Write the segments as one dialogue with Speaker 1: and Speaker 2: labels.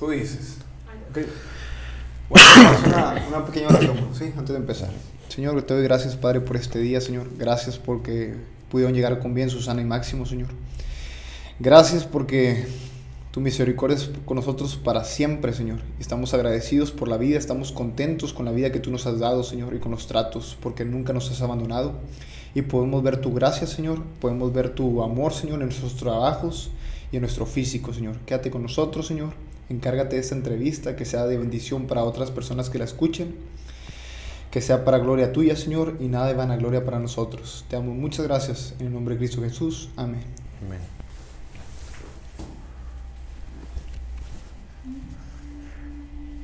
Speaker 1: Tú dices. Okay. Bueno, una, una pequeña oración, ¿sí? Antes de empezar. Señor, te doy gracias, Padre, por este día, Señor. Gracias porque pudieron llegar con bien Susana y Máximo, Señor. Gracias porque tu misericordia es con nosotros para siempre, Señor. Estamos agradecidos por la vida, estamos contentos con la vida que tú nos has dado, Señor, y con los tratos, porque nunca nos has abandonado. Y podemos ver tu gracia, Señor, podemos ver tu amor, Señor, en nuestros trabajos y en nuestro físico, Señor. Quédate con nosotros, Señor. Encárgate de esta entrevista, que sea de bendición para otras personas que la escuchen. Que sea para gloria tuya, Señor, y nada de vanagloria para nosotros. Te amo. Muchas gracias. En el nombre de Cristo Jesús. Amén.
Speaker 2: Amén.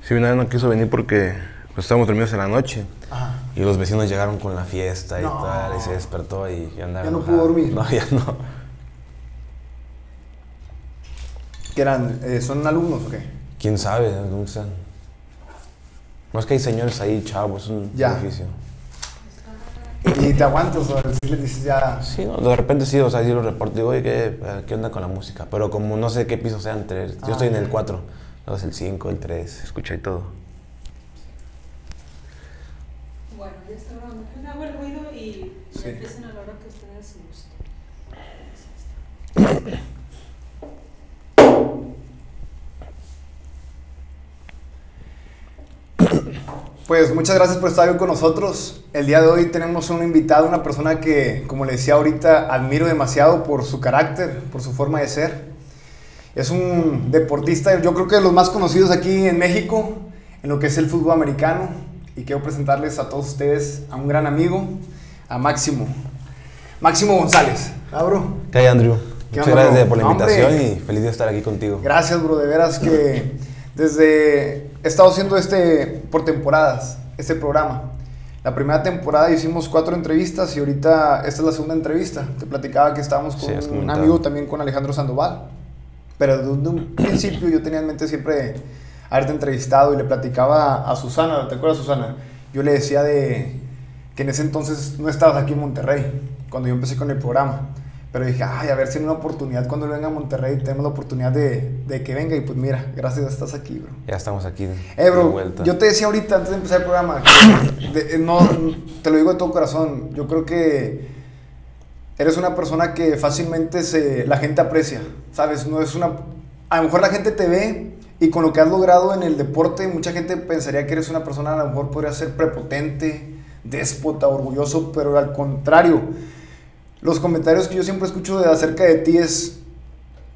Speaker 2: Sí, vez no quiso venir porque pues, estábamos dormidos en la noche.
Speaker 1: Ajá.
Speaker 2: Y los vecinos llegaron con la fiesta y
Speaker 1: No.
Speaker 2: tal, y se despertó y andaba.
Speaker 1: Ya no
Speaker 2: enojado.
Speaker 1: pudo dormir.
Speaker 2: No, ya no.
Speaker 1: ¿Qué eran? Eh, ¿Son alumnos o qué?
Speaker 2: ¿Quién sabe? No sé. No es que hay señores ahí, chavos, es un
Speaker 1: Ya.
Speaker 2: edificio.
Speaker 1: Y te aguantas, o si les dices ya.
Speaker 2: Sí, no, de repente sí, o sea, sí lo reporto. Digo, oye, ¿qué, eh, ¿qué onda con la música? Pero como no sé qué piso sea entre. Yo
Speaker 1: Ah,
Speaker 2: estoy en el
Speaker 1: ya.
Speaker 2: 4, luego es el 5, el 3, escucha y todo.
Speaker 3: Bueno, ya está grabando. Hago el ruido y ya
Speaker 1: Sí.
Speaker 3: empiecen a la hora que ustedes gusten.
Speaker 1: Pues muchas gracias por estar hoy con nosotros. El día de hoy tenemos un invitado, una persona que, como le decía ahorita, admiro demasiado por su carácter, por su forma de ser. Es un deportista, yo creo que de los más conocidos aquí en México, en lo que es el fútbol americano. Y quiero presentarles a todos ustedes a un gran amigo, a Máximo. Máximo González. ¿Ah, bro?
Speaker 2: ¿Qué hay, Andrew?
Speaker 1: ¿Qué
Speaker 2: Muchas gracias por la invitación
Speaker 1: hombre.
Speaker 2: y feliz de estar aquí contigo.
Speaker 1: Gracias, bro, de veras que desde he estado haciendo este por temporadas, este programa. La primera temporada hicimos cuatro entrevistas y ahorita esta es la segunda entrevista. Te platicaba que estábamos
Speaker 2: Sí,
Speaker 1: con
Speaker 2: has
Speaker 1: un amigo también con Alejandro Sandoval. Pero desde un principio yo tenía en mente siempre haberte entrevistado y le platicaba a Susana, ¿te acuerdas Susana? Yo le decía de que en ese entonces no estabas aquí en Monterrey, cuando yo empecé con el programa. Pero dije, ay, a ver si en una oportunidad cuando venga a Monterrey tenemos la oportunidad de, de que venga. Y pues mira, gracias, estás aquí, bro.
Speaker 2: Ya estamos aquí.
Speaker 1: Eh,
Speaker 2: de
Speaker 1: bro,
Speaker 2: vuelta.
Speaker 1: yo te decía ahorita antes de empezar el programa, que de- eh, no, te lo digo de todo corazón, yo creo que eres una persona que fácilmente se, la gente aprecia, ¿sabes? No es una... A lo mejor la gente te ve y con lo que has logrado en el deporte, mucha gente pensaría que eres una persona, a lo mejor podría ser prepotente, déspota, orgulloso, pero al contrario, los comentarios que yo siempre escucho de acerca de ti es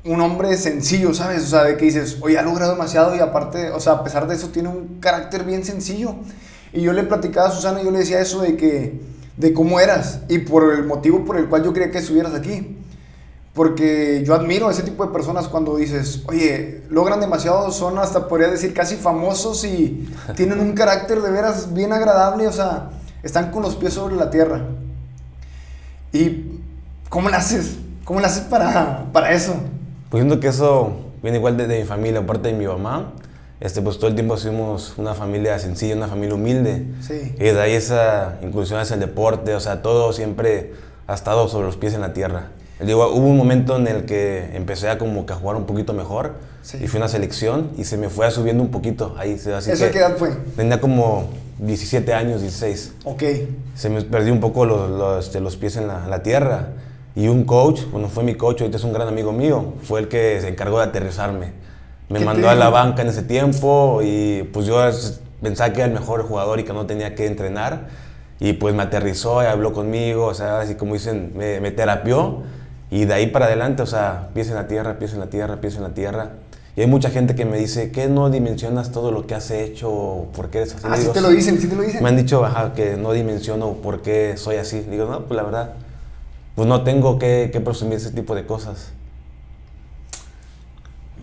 Speaker 1: un hombre sencillo, ¿sabes? O sea, de que dices, oye, ha logrado demasiado y aparte, o sea, a pesar de eso tiene un carácter bien sencillo. Y yo le platicaba a Susana y yo le decía eso de que, de cómo eras y por el motivo por el cual yo quería que estuvieras aquí. Porque yo admiro a ese tipo de personas cuando dices, oye, logran demasiado, son hasta podría decir casi famosos y tienen un carácter de veras bien agradable, o sea, están con los pies sobre la tierra. ¿Y cómo le haces? ¿Cómo le haces para, para eso?
Speaker 2: Pues siento que eso viene igual de, de mi familia, aparte de mi mamá. Este, pues todo el tiempo fuimos una familia sencilla, una familia humilde.
Speaker 1: Sí.
Speaker 2: Y de ahí esa inclusión hacia el deporte, o sea, todo siempre ha estado sobre los pies en la tierra. Digo, hubo un momento en el que empecé a como que a jugar un poquito mejor
Speaker 1: Sí.
Speaker 2: y fui a una selección y se me fue subiendo un poquito ahí. Así
Speaker 1: ¿Eso a
Speaker 2: que
Speaker 1: qué edad fue?
Speaker 2: Tenía como 17 años, 16.
Speaker 1: Ok.
Speaker 2: Se me perdí un poco los, los, este, los pies en la, la tierra. Y un coach, bueno, fue mi coach, ahorita es un gran amigo mío, fue el que se encargó de aterrizarme. Me
Speaker 1: ¿Qué te
Speaker 2: mandó a la banca en ese tiempo y pues yo pensaba que era el mejor jugador y que no tenía que entrenar. Y pues me aterrizó y habló conmigo, o sea, así como dicen, me, me terapió. Y de ahí para adelante, o sea, pies en la tierra, pies en la tierra, pies en la tierra. Y hay mucha gente que me dice, ¿qué no dimensionas todo lo que has hecho? ¿Por qué eres así?
Speaker 1: Ah, sí te lo dicen, sí te lo dicen.
Speaker 2: me han dicho ajá, que no dimensiono por qué soy así. Digo, no, pues la verdad, pues no tengo que, que presumir ese tipo de cosas.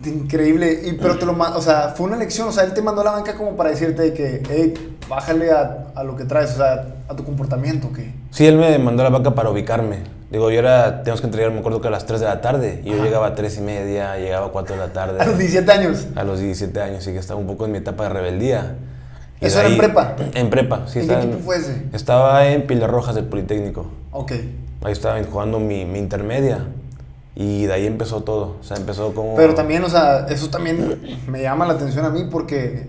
Speaker 1: Increíble. Y, pero te lo o sea, fue una lección. O sea, él te mandó a la banca como para decirte de que, hey, bájale a, a lo que traes, o sea, a tu comportamiento, que.
Speaker 2: Sí, él me mandó a la vaca para ubicarme. Digo, yo era, tenemos que entregar, me acuerdo que a las 3 de la tarde. Y yo
Speaker 1: Ajá.
Speaker 2: llegaba a 3 y media, llegaba a 4 de la tarde.
Speaker 1: A los 17 años.
Speaker 2: A los 17 años, sí que estaba un poco en mi etapa de rebeldía. Y
Speaker 1: ¿Eso
Speaker 2: de
Speaker 1: era en prepa?
Speaker 2: En prepa, sí.
Speaker 1: ¿En qué equipo fue ese?
Speaker 2: Estaba en Pilar Rojas del Politécnico.
Speaker 1: Ok.
Speaker 2: Ahí estaba jugando mi, mi intermedia. Y de ahí empezó todo. O sea, empezó como.
Speaker 1: Pero también, o sea, eso también me llama la atención a mí porque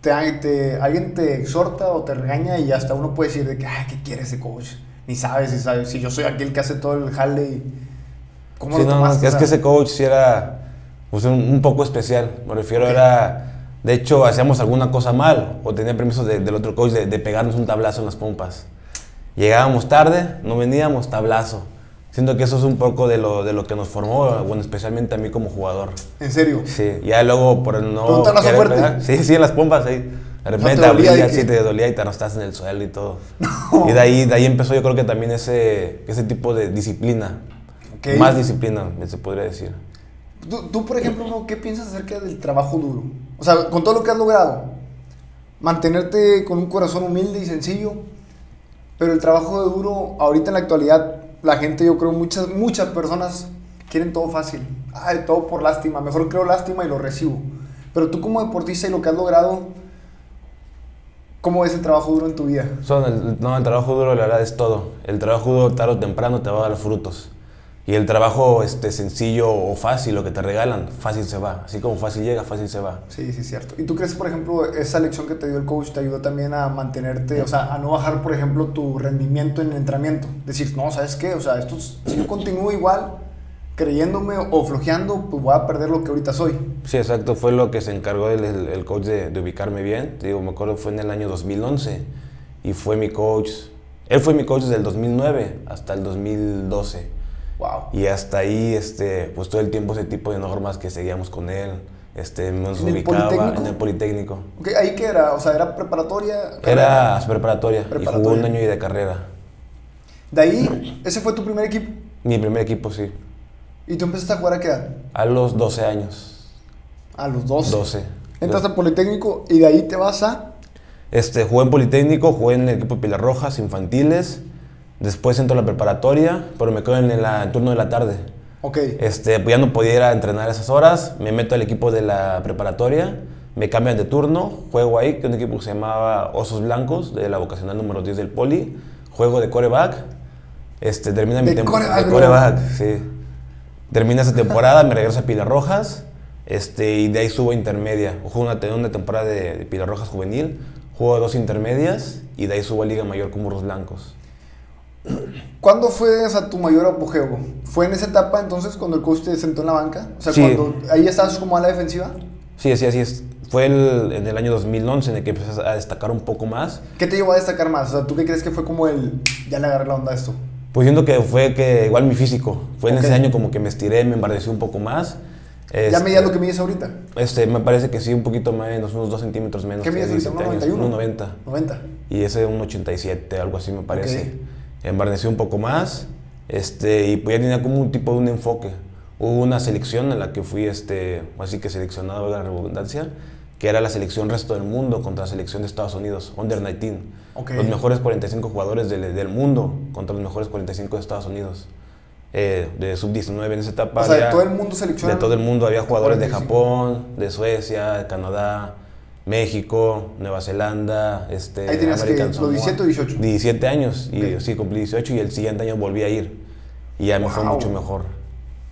Speaker 1: te, te- alguien te exhorta o te regaña y hasta uno puede decir de que, ay, ¿qué quiere ese coach? Ni sabes si sabes, si yo soy aquel que hace todo el jale y... ¿Cómo
Speaker 2: Sí,
Speaker 1: lo
Speaker 2: no, no,
Speaker 1: tomaste?
Speaker 2: es que ese coach sí era pues, un, un poco especial. Me refiero, era. De hecho, hacíamos alguna cosa mal o tenía permiso de- del otro coach de, de pegarnos un tablazo en las pompas. Llegábamos tarde, no veníamos, tablazo. Siento que eso es un poco de lo, de lo que nos formó, bueno, especialmente a mí como jugador.
Speaker 1: En serio.
Speaker 2: Sí, ya luego por el no.
Speaker 1: ¿Pero un tablazo
Speaker 2: querer
Speaker 1: fuerte?
Speaker 2: Sí, sí, en las pompas ahí. De repente
Speaker 1: te dolía
Speaker 2: sí, te dolía y te arrastraste en el suelo y todo. Y de ahí, de ahí empezó yo creo que también ese, ese tipo de disciplina.
Speaker 1: Ok.
Speaker 2: Más disciplina, se podría decir.
Speaker 1: Tú, tú, por ejemplo, ¿no? ¿qué piensas acerca del trabajo duro? O sea, con todo lo que has logrado, mantenerte con un corazón humilde y sencillo, pero el trabajo duro, ahorita en la actualidad, la gente, yo creo, muchas, muchas personas quieren todo fácil. Ay, todo por lástima. Mejor creo lástima y lo recibo. Pero tú como deportista y lo que has logrado, ¿cómo ves el trabajo duro en tu vida?
Speaker 2: Son el, no, el trabajo duro, la verdad, es todo. El trabajo duro, tarde o temprano, te va a dar frutos. Y el trabajo este, sencillo o fácil, lo que te regalan, fácil se va. Así como fácil llega, fácil se va.
Speaker 1: Sí, sí, cierto. ¿Y tú crees, por ejemplo, esa lección que te dio el coach te ayudó también a mantenerte, o sea, a no bajar, por ejemplo, tu rendimiento en el entrenamiento? Decir, no, ¿sabes qué? O sea, esto, es- si yo continúo igual, creyéndome o flojeando, pues voy a perder lo que ahorita soy.
Speaker 2: Sí, exacto. Fue lo que se encargó el, el- el coach de, de ubicarme bien. Te digo, me acuerdo fue en el año 2011 y fue mi coach. Él fue mi coach desde el 2009 hasta el 2012.
Speaker 1: Wow.
Speaker 2: Y hasta ahí, este, pues todo el tiempo ese tipo de normas que seguíamos con él. Este, nos
Speaker 1: ¿En el
Speaker 2: ubicaba
Speaker 1: Politécnico?
Speaker 2: en el Politécnico.
Speaker 1: Ok, ¿ahí qué era? O sea, ¿era preparatoria?
Speaker 2: Era preparatoria, y
Speaker 1: Preparatoria.
Speaker 2: jugó un año y de carrera.
Speaker 1: De ahí, ese fue tu primer equipo.
Speaker 2: Mi primer equipo, sí.
Speaker 1: ¿Y tú empezaste a jugar a qué edad?
Speaker 2: A los 12 años.
Speaker 1: A los 12.
Speaker 2: 12.
Speaker 1: Entras al Politécnico y de ahí te vas a...
Speaker 2: Este, jugué en Politécnico, jugué en el equipo de Pilar Rojas, infantiles. Después entro a la preparatoria, pero me quedo en el, el turno de la tarde.
Speaker 1: Ok.
Speaker 2: Este, pues ya no podía ir a entrenar esas horas. Me meto al equipo de la preparatoria, me cambian de turno, juego ahí, que es un equipo que se llamaba Osos Blancos, de la vocacional número 10 del Poli. Juego de coreback. Este, termina mi
Speaker 1: De
Speaker 2: tem-
Speaker 1: coreback,
Speaker 2: de coreback, sí. Termina esa temporada, me regreso a Pilar Rojas. Este, y de ahí subo a intermedia. Juego una, una temporada de, de Pilar Rojas juvenil, juego dos intermedias y de ahí subo a Liga Mayor con Burros Blancos.
Speaker 1: ¿Cuándo fue esa tu mayor apogeo? ¿Fue en esa etapa entonces cuando el coach te sentó en la banca? O sea,
Speaker 2: Sí.
Speaker 1: cuando ahí estabas como a la defensiva.
Speaker 2: Sí, así, así es. Fue el- en el año 2011 en el que empecé a destacar un poco más.
Speaker 1: ¿Qué te llevó a destacar más? O sea, ¿tú qué crees que fue como el... Ya le agarré la onda a esto.
Speaker 2: Pues siento que fue que igual mi físico. Fue en ese año como que me estiré, me embardecí un poco más.
Speaker 1: ¿Ya
Speaker 2: Este,
Speaker 1: medías lo que mides ahorita?
Speaker 2: Este, me parece que sí, un poquito menos, unos 2 centímetros menos.
Speaker 1: ¿Qué mides ahorita?
Speaker 2: 17 años,
Speaker 1: 1.91.
Speaker 2: 1.90.
Speaker 1: 90.
Speaker 2: Y ese un 87, algo así me parece.
Speaker 1: Ok.
Speaker 2: Embarnecí un poco más. Este, y pues ya tenía como un tipo de un enfoque. Hubo una selección en la que fui, este, así que seleccionado, la redundancia, que era la selección resto del mundo contra la selección de Estados Unidos, Under 19.
Speaker 1: Ok.
Speaker 2: Los mejores 45 jugadores del, del mundo contra los mejores 45 de Estados Unidos. Eh, de sub-19 en esa etapa.
Speaker 1: O sea, de todo el mundo seleccionan-
Speaker 2: De todo el mundo. Había jugadores de
Speaker 1: 45.
Speaker 2: Japón, de Suecia, de Canadá, México, Nueva Zelanda, este,
Speaker 1: Ahí tenías que,
Speaker 2: American
Speaker 1: los
Speaker 2: Samoa.
Speaker 1: 17 o 18.
Speaker 2: 17 años, y sí, cumplí 18 y el siguiente año volví a ir. Y ya me fue mucho mejor.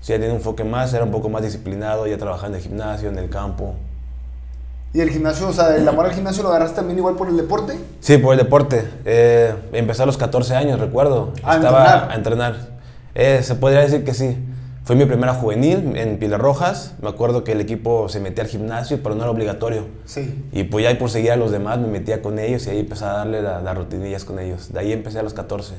Speaker 2: Sí, ya tenía un enfoque más, era un poco más disciplinado, ya trabajaba en el gimnasio, en el campo.
Speaker 1: ¿Y el gimnasio, o sea, el amor al gimnasio lo agarraste también igual por el deporte?
Speaker 2: Sí, por el deporte. Eh, empecé a los 14 años, recuerdo.
Speaker 1: ¿A
Speaker 2: Estaba
Speaker 1: entrenar?
Speaker 2: a entrenar. Eh, se podría decir que sí. Fue mi primera juvenil en Pilar Rojas. Me acuerdo que el equipo se metía al gimnasio, pero no era obligatorio.
Speaker 1: Sí.
Speaker 2: Y pues ya por seguir a los demás me metía con ellos y ahí empecé a darle la- las rutinillas con ellos. De ahí empecé a los 14.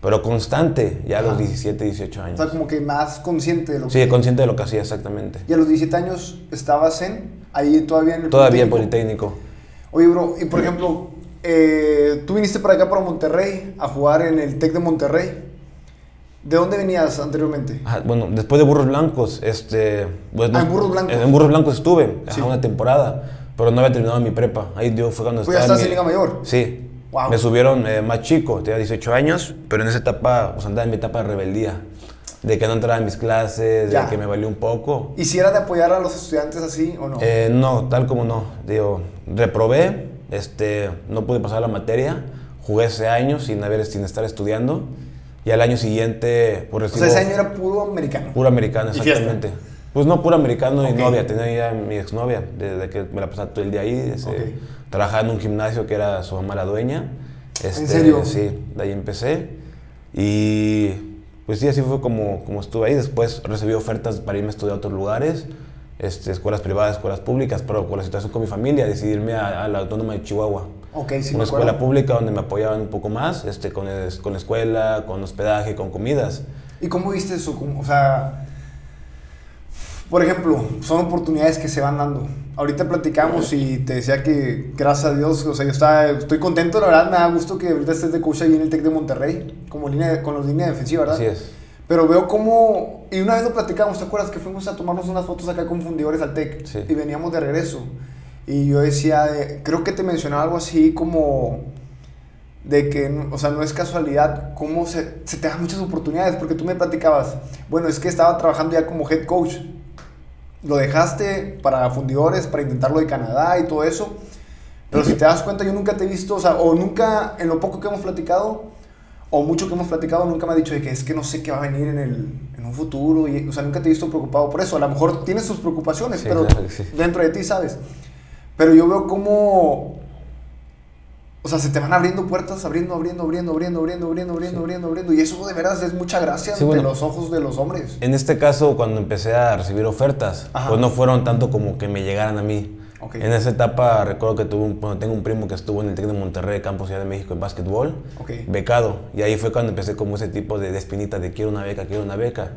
Speaker 2: Pero constante, ya a los
Speaker 1: Ajá.
Speaker 2: 17, 18
Speaker 1: O
Speaker 2: años.
Speaker 1: sea, como que más consciente de lo
Speaker 2: Sí,
Speaker 1: que...
Speaker 2: consciente de lo que hacía exactamente.
Speaker 1: Y a los 17 años estabas en... Ahí todavía en el
Speaker 2: Todavía en?
Speaker 1: Politécnico. Oye, bro, y por ejemplo, eh, tú viniste para acá, para Monterrey, a jugar en el TEC de Monterrey. ¿De dónde venías anteriormente?
Speaker 2: Ajá, bueno, después de Burros Blancos, este... pues,
Speaker 1: Ah, en Burros Blancos.
Speaker 2: En Burros Blancos estuve,
Speaker 1: Sí.
Speaker 2: una temporada, pero no había terminado mi prepa. Ahí yo fue cuando
Speaker 1: Pues ya
Speaker 2: estaba...
Speaker 1: estás
Speaker 2: mi-
Speaker 1: en Liga Mayor.
Speaker 2: Sí.
Speaker 1: Wow.
Speaker 2: Me subieron eh, más chico, tenía 18 años, pero en esa etapa, pues andaba en mi etapa de rebeldía. De que no entraba en mis clases,
Speaker 1: Ya.
Speaker 2: de que me valió un poco.
Speaker 1: ¿Y si era de apoyar a los estudiantes así o no?
Speaker 2: Eh, no, tal como no. Digo, reprobé, este, no pude pasar la materia, jugué ese año sin, haber, sin estar estudiando. Y al año siguiente, pues
Speaker 1: O
Speaker 2: recibo...
Speaker 1: sea, ese año era puro americano.
Speaker 2: Puro americano, exactamente. Pues no, puro americano
Speaker 1: Ok.
Speaker 2: y novia. Tenía ya mi exnovia, desde que me la pasaba todo el día ahí.
Speaker 1: Ok.
Speaker 2: Trabajaba en un gimnasio que era su mamá la dueña. Este,
Speaker 1: serio?
Speaker 2: Sí, de ahí empecé. Y pues sí, así fue como, como estuve ahí. Después recibí ofertas para irme a estudiar a otros lugares, este, escuelas privadas, escuelas públicas, pero por la situación con mi familia decidí irme a, a la Autónoma de Chihuahua.
Speaker 1: Ok, sí,
Speaker 2: una
Speaker 1: me
Speaker 2: escuela pública donde me apoyaban un poco más, este, con, es- con la escuela, con hospedaje, con comidas.
Speaker 1: ¿Y cómo viste eso? ¿Cómo- O sea, por ejemplo, son oportunidades que se van dando. Ahorita platicamos y te decía que, gracias a Dios, o sea, yo estaba, estoy contento, la verdad, me da gusto que ahorita estés de coach ahí en el TEC de Monterrey, como línea, con los líneas defensivas, ¿verdad?
Speaker 2: Así es.
Speaker 1: Pero veo cómo, y una vez lo platicamos, ¿te acuerdas que fuimos a tomarnos unas fotos acá con fundidores al TEC?
Speaker 2: Sí.
Speaker 1: Y veníamos de regreso. Y yo decía, eh, creo que te mencionaba algo así como de que, o sea, no es casualidad cómo se, se te dan muchas oportunidades, porque tú me platicabas, bueno, es que estaba trabajando ya como head coach, lo dejaste para fundidores, para intentarlo de Canadá y todo eso, pero si te das cuenta, yo nunca te he visto, o sea, o nunca, en lo poco que hemos platicado, o mucho que hemos platicado, nunca me ha dicho de que es que no sé qué va a venir en, el, en un futuro, y, o sea, nunca te he visto preocupado por eso, a lo mejor tienes tus preocupaciones,
Speaker 2: Sí,
Speaker 1: pero
Speaker 2: claro sí.
Speaker 1: dentro de ti, ¿sabes? Pero yo veo cómo. O sea, se te van abriendo puertas, abriendo, abriendo, abriendo, abriendo, abriendo, abriendo, abriendo, abriendo. Y eso de veras es mucha gracia
Speaker 2: sí,
Speaker 1: los ojos de los hombres.
Speaker 2: En este caso, cuando empecé a recibir ofertas, pues no fueron tanto como que me llegaran a mí. En esa etapa recuerdo que tuve un, bueno, tengo un primo que estuvo en el TEC de Monterrey, Campo Ciudad de México, en básquetbol, becado. Y ahí fue cuando empecé como ese tipo de, de espinita de quiero una beca, quiero una beca.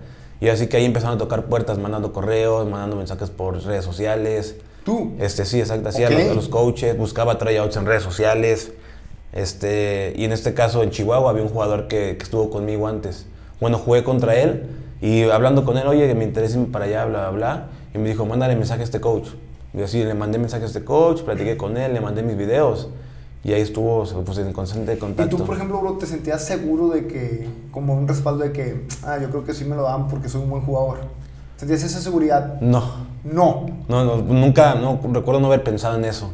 Speaker 2: Y así que ahí empezaron a tocar puertas, mandando correos, mandando mensajes por redes sociales.
Speaker 1: Tú.
Speaker 2: Este, sí, exacto. Hacía los, coaches, buscaba tryouts en redes sociales. Este, y en este caso en Chihuahua había un jugador que, que estuvo conmigo antes. Bueno, jugué contra él y hablando con él, oye, que me interesa irme para allá, bla, bla, bla. Y me dijo, mándale mensaje a este coach. Y así le mandé mensaje a este coach, platiqué con él, le mandé mis videos. Y ahí estuvo pues, en constante
Speaker 1: Y
Speaker 2: contacto.
Speaker 1: tú, por ejemplo, bro, te sentías seguro de que, como un respaldo de que, ah, yo creo que sí me lo dan porque soy un buen jugador. ¿Sentías esa seguridad?
Speaker 2: No,
Speaker 1: No.
Speaker 2: No, no, nunca, no, recuerdo no haber pensado en eso.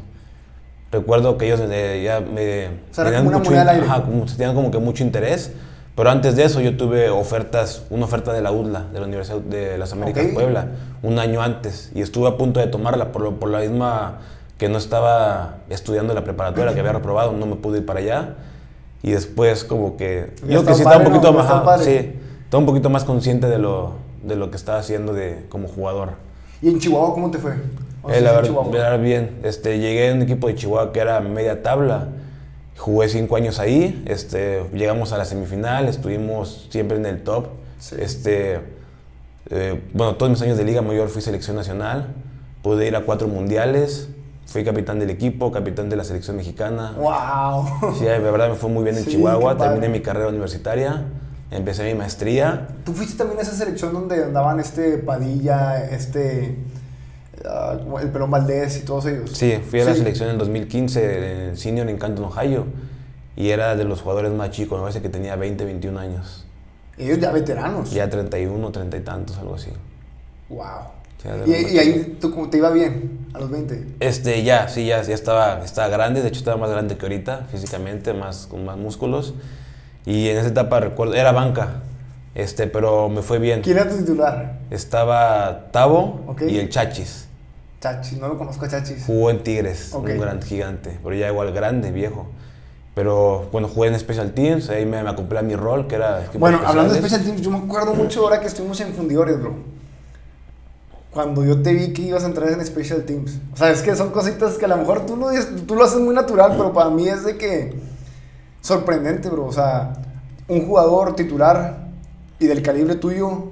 Speaker 2: Recuerdo que ellos eh, ya me...
Speaker 1: O sea, era
Speaker 2: tenían
Speaker 1: como
Speaker 2: mucho in- ajá, como- tenían como que mucho interés. Pero antes de eso yo tuve ofertas, una oferta de la UDLA, de la Universidad de las Américas
Speaker 1: Ok.
Speaker 2: Puebla, un año antes. Y estuve a punto de tomarla por, lo- por la misma que no estaba estudiando la preparatoria, que había reprobado, no me pude ir para allá. Y después como que... Yo que sí estaba un poquito
Speaker 1: ¿no?
Speaker 2: más... Sí, estaba un poquito más consciente de lo, de lo que estaba haciendo de, como jugador.
Speaker 1: ¿Y en Chihuahua cómo te fue?
Speaker 2: Verdad,
Speaker 1: Chihuahua.
Speaker 2: verdad, bien. Este, llegué a un equipo de Chihuahua que era media tabla. Jugué cinco años ahí. Este, llegamos a la semifinal. Estuvimos siempre en el top.
Speaker 1: Sí.
Speaker 2: Este, eh, bueno, todos mis años de Liga Mayor fui selección nacional. Pude ir a cuatro mundiales. Fui capitán del equipo, capitán de la selección mexicana.
Speaker 1: ¡Wow!
Speaker 2: Sí, de verdad me fue muy bien en
Speaker 1: Sí,
Speaker 2: Chihuahua. Terminé mi carrera universitaria. Empecé mi maestría.
Speaker 1: ¿Tú fuiste también a esa selección donde andaban este Padilla, este. como el Pelón Valdés y todos ellos?
Speaker 2: Sí, fui a la
Speaker 1: Sí.
Speaker 2: selección en el 2015 en senior en Canton, Ohio. Y era de los jugadores más chicos, me parece que tenía 20, 21 años.
Speaker 1: Ellos ya veteranos.
Speaker 2: Ya 31, 30 y tantos, algo así.
Speaker 1: ¡Wow! Y, y ahí tú, como te iba bien, a los 20.
Speaker 2: Este, ya, sí, ya, ya estaba, estaba grande. De hecho, estaba más grande que ahorita, físicamente, más, con más músculos. Y en esa etapa, recuerdo, era banca. Este, pero me fue bien.
Speaker 1: ¿Quién era tu titular?
Speaker 2: Estaba Tavo
Speaker 1: Ok.
Speaker 2: y el Chachis.
Speaker 1: Chachis, no lo conozco a Chachis.
Speaker 2: Jugó en Tigres,
Speaker 1: Ok.
Speaker 2: un gran gigante, pero ya igual grande, viejo. Pero cuando jugué en Special Teams, ahí me, me acoplé a mi rol, que era...
Speaker 1: Bueno, hablando de
Speaker 2: especiales.
Speaker 1: Special Teams, yo me acuerdo mucho ahora que estuvimos en Fundidores, bro. Cuando yo te vi que ibas a entrar en Special Teams. O sea, es que son cositas que a lo mejor tú tú lo haces muy natural, pero para mí es de que sorprendente, bro. O sea, un jugador titular y del calibre tuyo.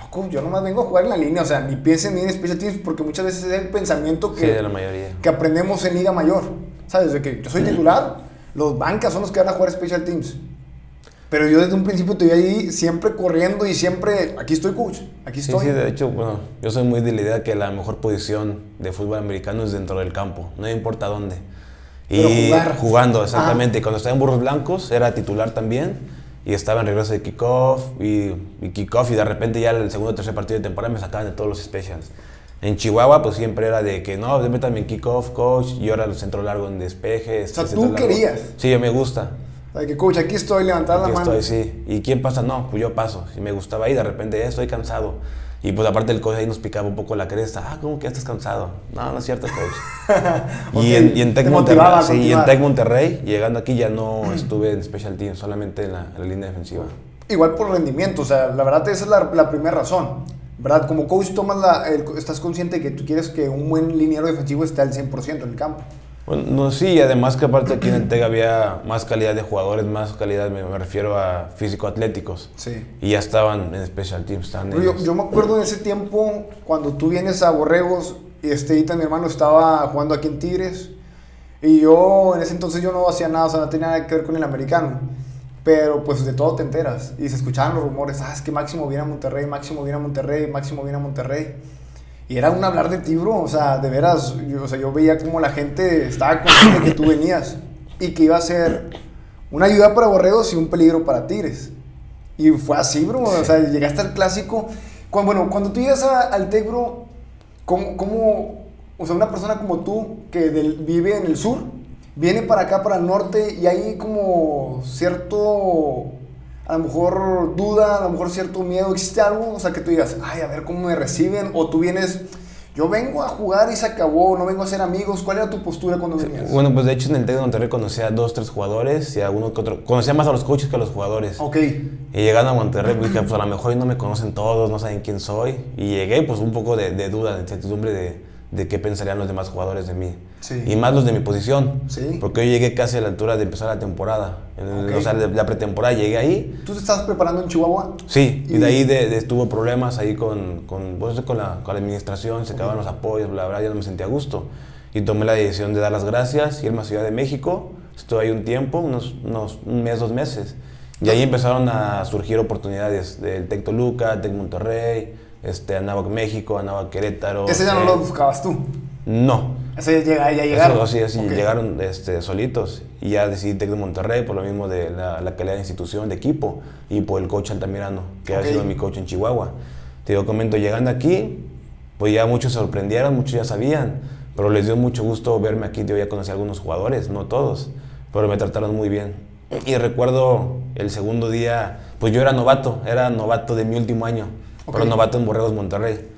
Speaker 1: Loco, yo nomás vengo a jugar en la línea, o sea, ni piensen ni en Special Teams porque muchas veces es el pensamiento
Speaker 2: Sí,
Speaker 1: que,
Speaker 2: de la mayoría.
Speaker 1: que aprendemos en Liga Mayor. ¿Sabes? De que yo soy titular, los bancas son los que van a jugar Special Teams. Pero yo desde un principio te vi ahí siempre corriendo y siempre, aquí estoy coach, aquí
Speaker 2: Sí,
Speaker 1: estoy.
Speaker 2: sí, de hecho, bueno, yo soy muy de la idea que la mejor posición de fútbol americano es dentro del campo, no importa dónde. Y
Speaker 1: Pero jugar.
Speaker 2: jugando, exactamente. Y Cuando estaba en Burros Blancos era titular también y estaba en regreso de kickoff y, y kickoff y de repente ya el segundo o tercer partido de temporada me sacaban de todos los specials. En Chihuahua pues siempre era de que no, métame en kickoff, coach, y ahora el centro largo en despeje.
Speaker 1: O sea,
Speaker 2: este,
Speaker 1: tú
Speaker 2: largo.
Speaker 1: querías.
Speaker 2: Sí, me gusta.
Speaker 1: O sea, que coach, aquí estoy, levantar la mano.
Speaker 2: estoy, sí. ¿Y quién pasa? No, pues yo paso. Si me gustaba ahí, de repente ya estoy cansado. Y pues aparte el coach ahí nos picaba un poco la cresta. Ah, ¿cómo que ya estás cansado? No, no es cierto, coach.
Speaker 1: Ok,
Speaker 2: y, en, y en Tec
Speaker 1: te
Speaker 2: Monterrey, sí, y en. Tec Monterrey, llegando aquí ya no estuve en Special Team, solamente en la, en la línea defensiva.
Speaker 1: Igual por rendimiento, o sea, la verdad esa es la, la primera razón. ¿Verdad? Como coach tomas la, el- estás consciente de que tú quieres que un buen liniero defensivo esté al 100% en el campo.
Speaker 2: Bueno, no, sí, además que aparte aquí en el TEC había más calidad de jugadores, más calidad, me, me refiero a físico-atléticos.
Speaker 1: Sí.
Speaker 2: Y ya estaban en Special Teams, estaban
Speaker 1: Yo, yo me acuerdo en ese tiempo, cuando tú vienes a Borregos, y este, mi hermano estaba jugando aquí en Tigres, y yo en ese entonces yo no hacía nada, o sea, no tenía nada que ver con el americano. Pero pues de todo te enteras. Y se escuchaban los rumores, ah, es que Máximo viene a Monterrey, Máximo viene a Monterrey, Máximo viene a Monterrey. Y era un hablar de ti, bro. O sea, de veras, yo, o sea, yo veía como la gente estaba consciente de que tú venías y que iba a ser una ayuda para Borregos y un peligro para Tigres. Y fue así, bro. O sea, llegaste al clásico. Cuando, bueno, cuando tú llegas a- al TEC, bro, ¿cómo, cómo, o sea, una persona como tú que vive en el sur, viene para acá, para el norte, y hay como cierto, a lo mejor duda, a lo mejor cierto miedo, ¿existe algo? O sea, que tú digas, ay, a ver cómo me reciben, o tú vienes, yo vengo a jugar y se acabó, no vengo a ser amigos. ¿Cuál era tu postura cuando venías?
Speaker 2: Bueno, pues de hecho en el TEC de Monterrey conocía a dos, tres jugadores y a uno que otro. Conocía más a los coaches que a los jugadores.
Speaker 1: Ok.
Speaker 2: Y llegando a Monterrey, pues dije, pues a lo mejor no me conocen todos, no saben quién soy. Y llegué, pues un poco de, de duda, de incertidumbre de, de qué pensarían los demás jugadores de mí.
Speaker 1: Sí.
Speaker 2: Y más los de mi posición.
Speaker 1: Sí.
Speaker 2: Porque yo llegué casi a la altura de empezar la temporada. En el-. O sea, la pretemporada llegué ahí.
Speaker 1: ¿Tú te estabas preparando en Chihuahua?
Speaker 2: Sí, y,
Speaker 1: Y-
Speaker 2: de ahí de, de- tuvo problemas ahí con, con, pues, con, la, con la administración, se acababan los apoyos, bla, bla, ya no me sentía a gusto. Y tomé la decisión de dar las gracias, irme a Ciudad de México, estuve ahí un tiempo, unos, unos un mes, dos meses. Y ahí empezaron a surgir oportunidades del Tec Toluca, Tec Monterrey, este, Anáhuac México, Anáhuac Querétaro.
Speaker 1: Ese ya no
Speaker 2: eh,
Speaker 1: lo buscabas tú.
Speaker 2: No,
Speaker 1: Ese ya, llega, ya llegaron.
Speaker 2: eso sí, llegaron este, solitos. Y ya decidí Tec de Monterrey por lo mismo de la, la calidad de institución, de equipo, y por el coach Altamirano, que ha sido mi coach en Chihuahua. Te digo, comento, llegando aquí, pues ya muchos se sorprendieron, muchos ya sabían, pero les dio mucho gusto verme aquí. Yo ya conocí a algunos jugadores, no todos, pero me trataron muy bien. Y recuerdo el segundo día, pues yo era novato, era novato de mi último año, pero
Speaker 1: Ok.
Speaker 2: novato en Borregos Monterrey.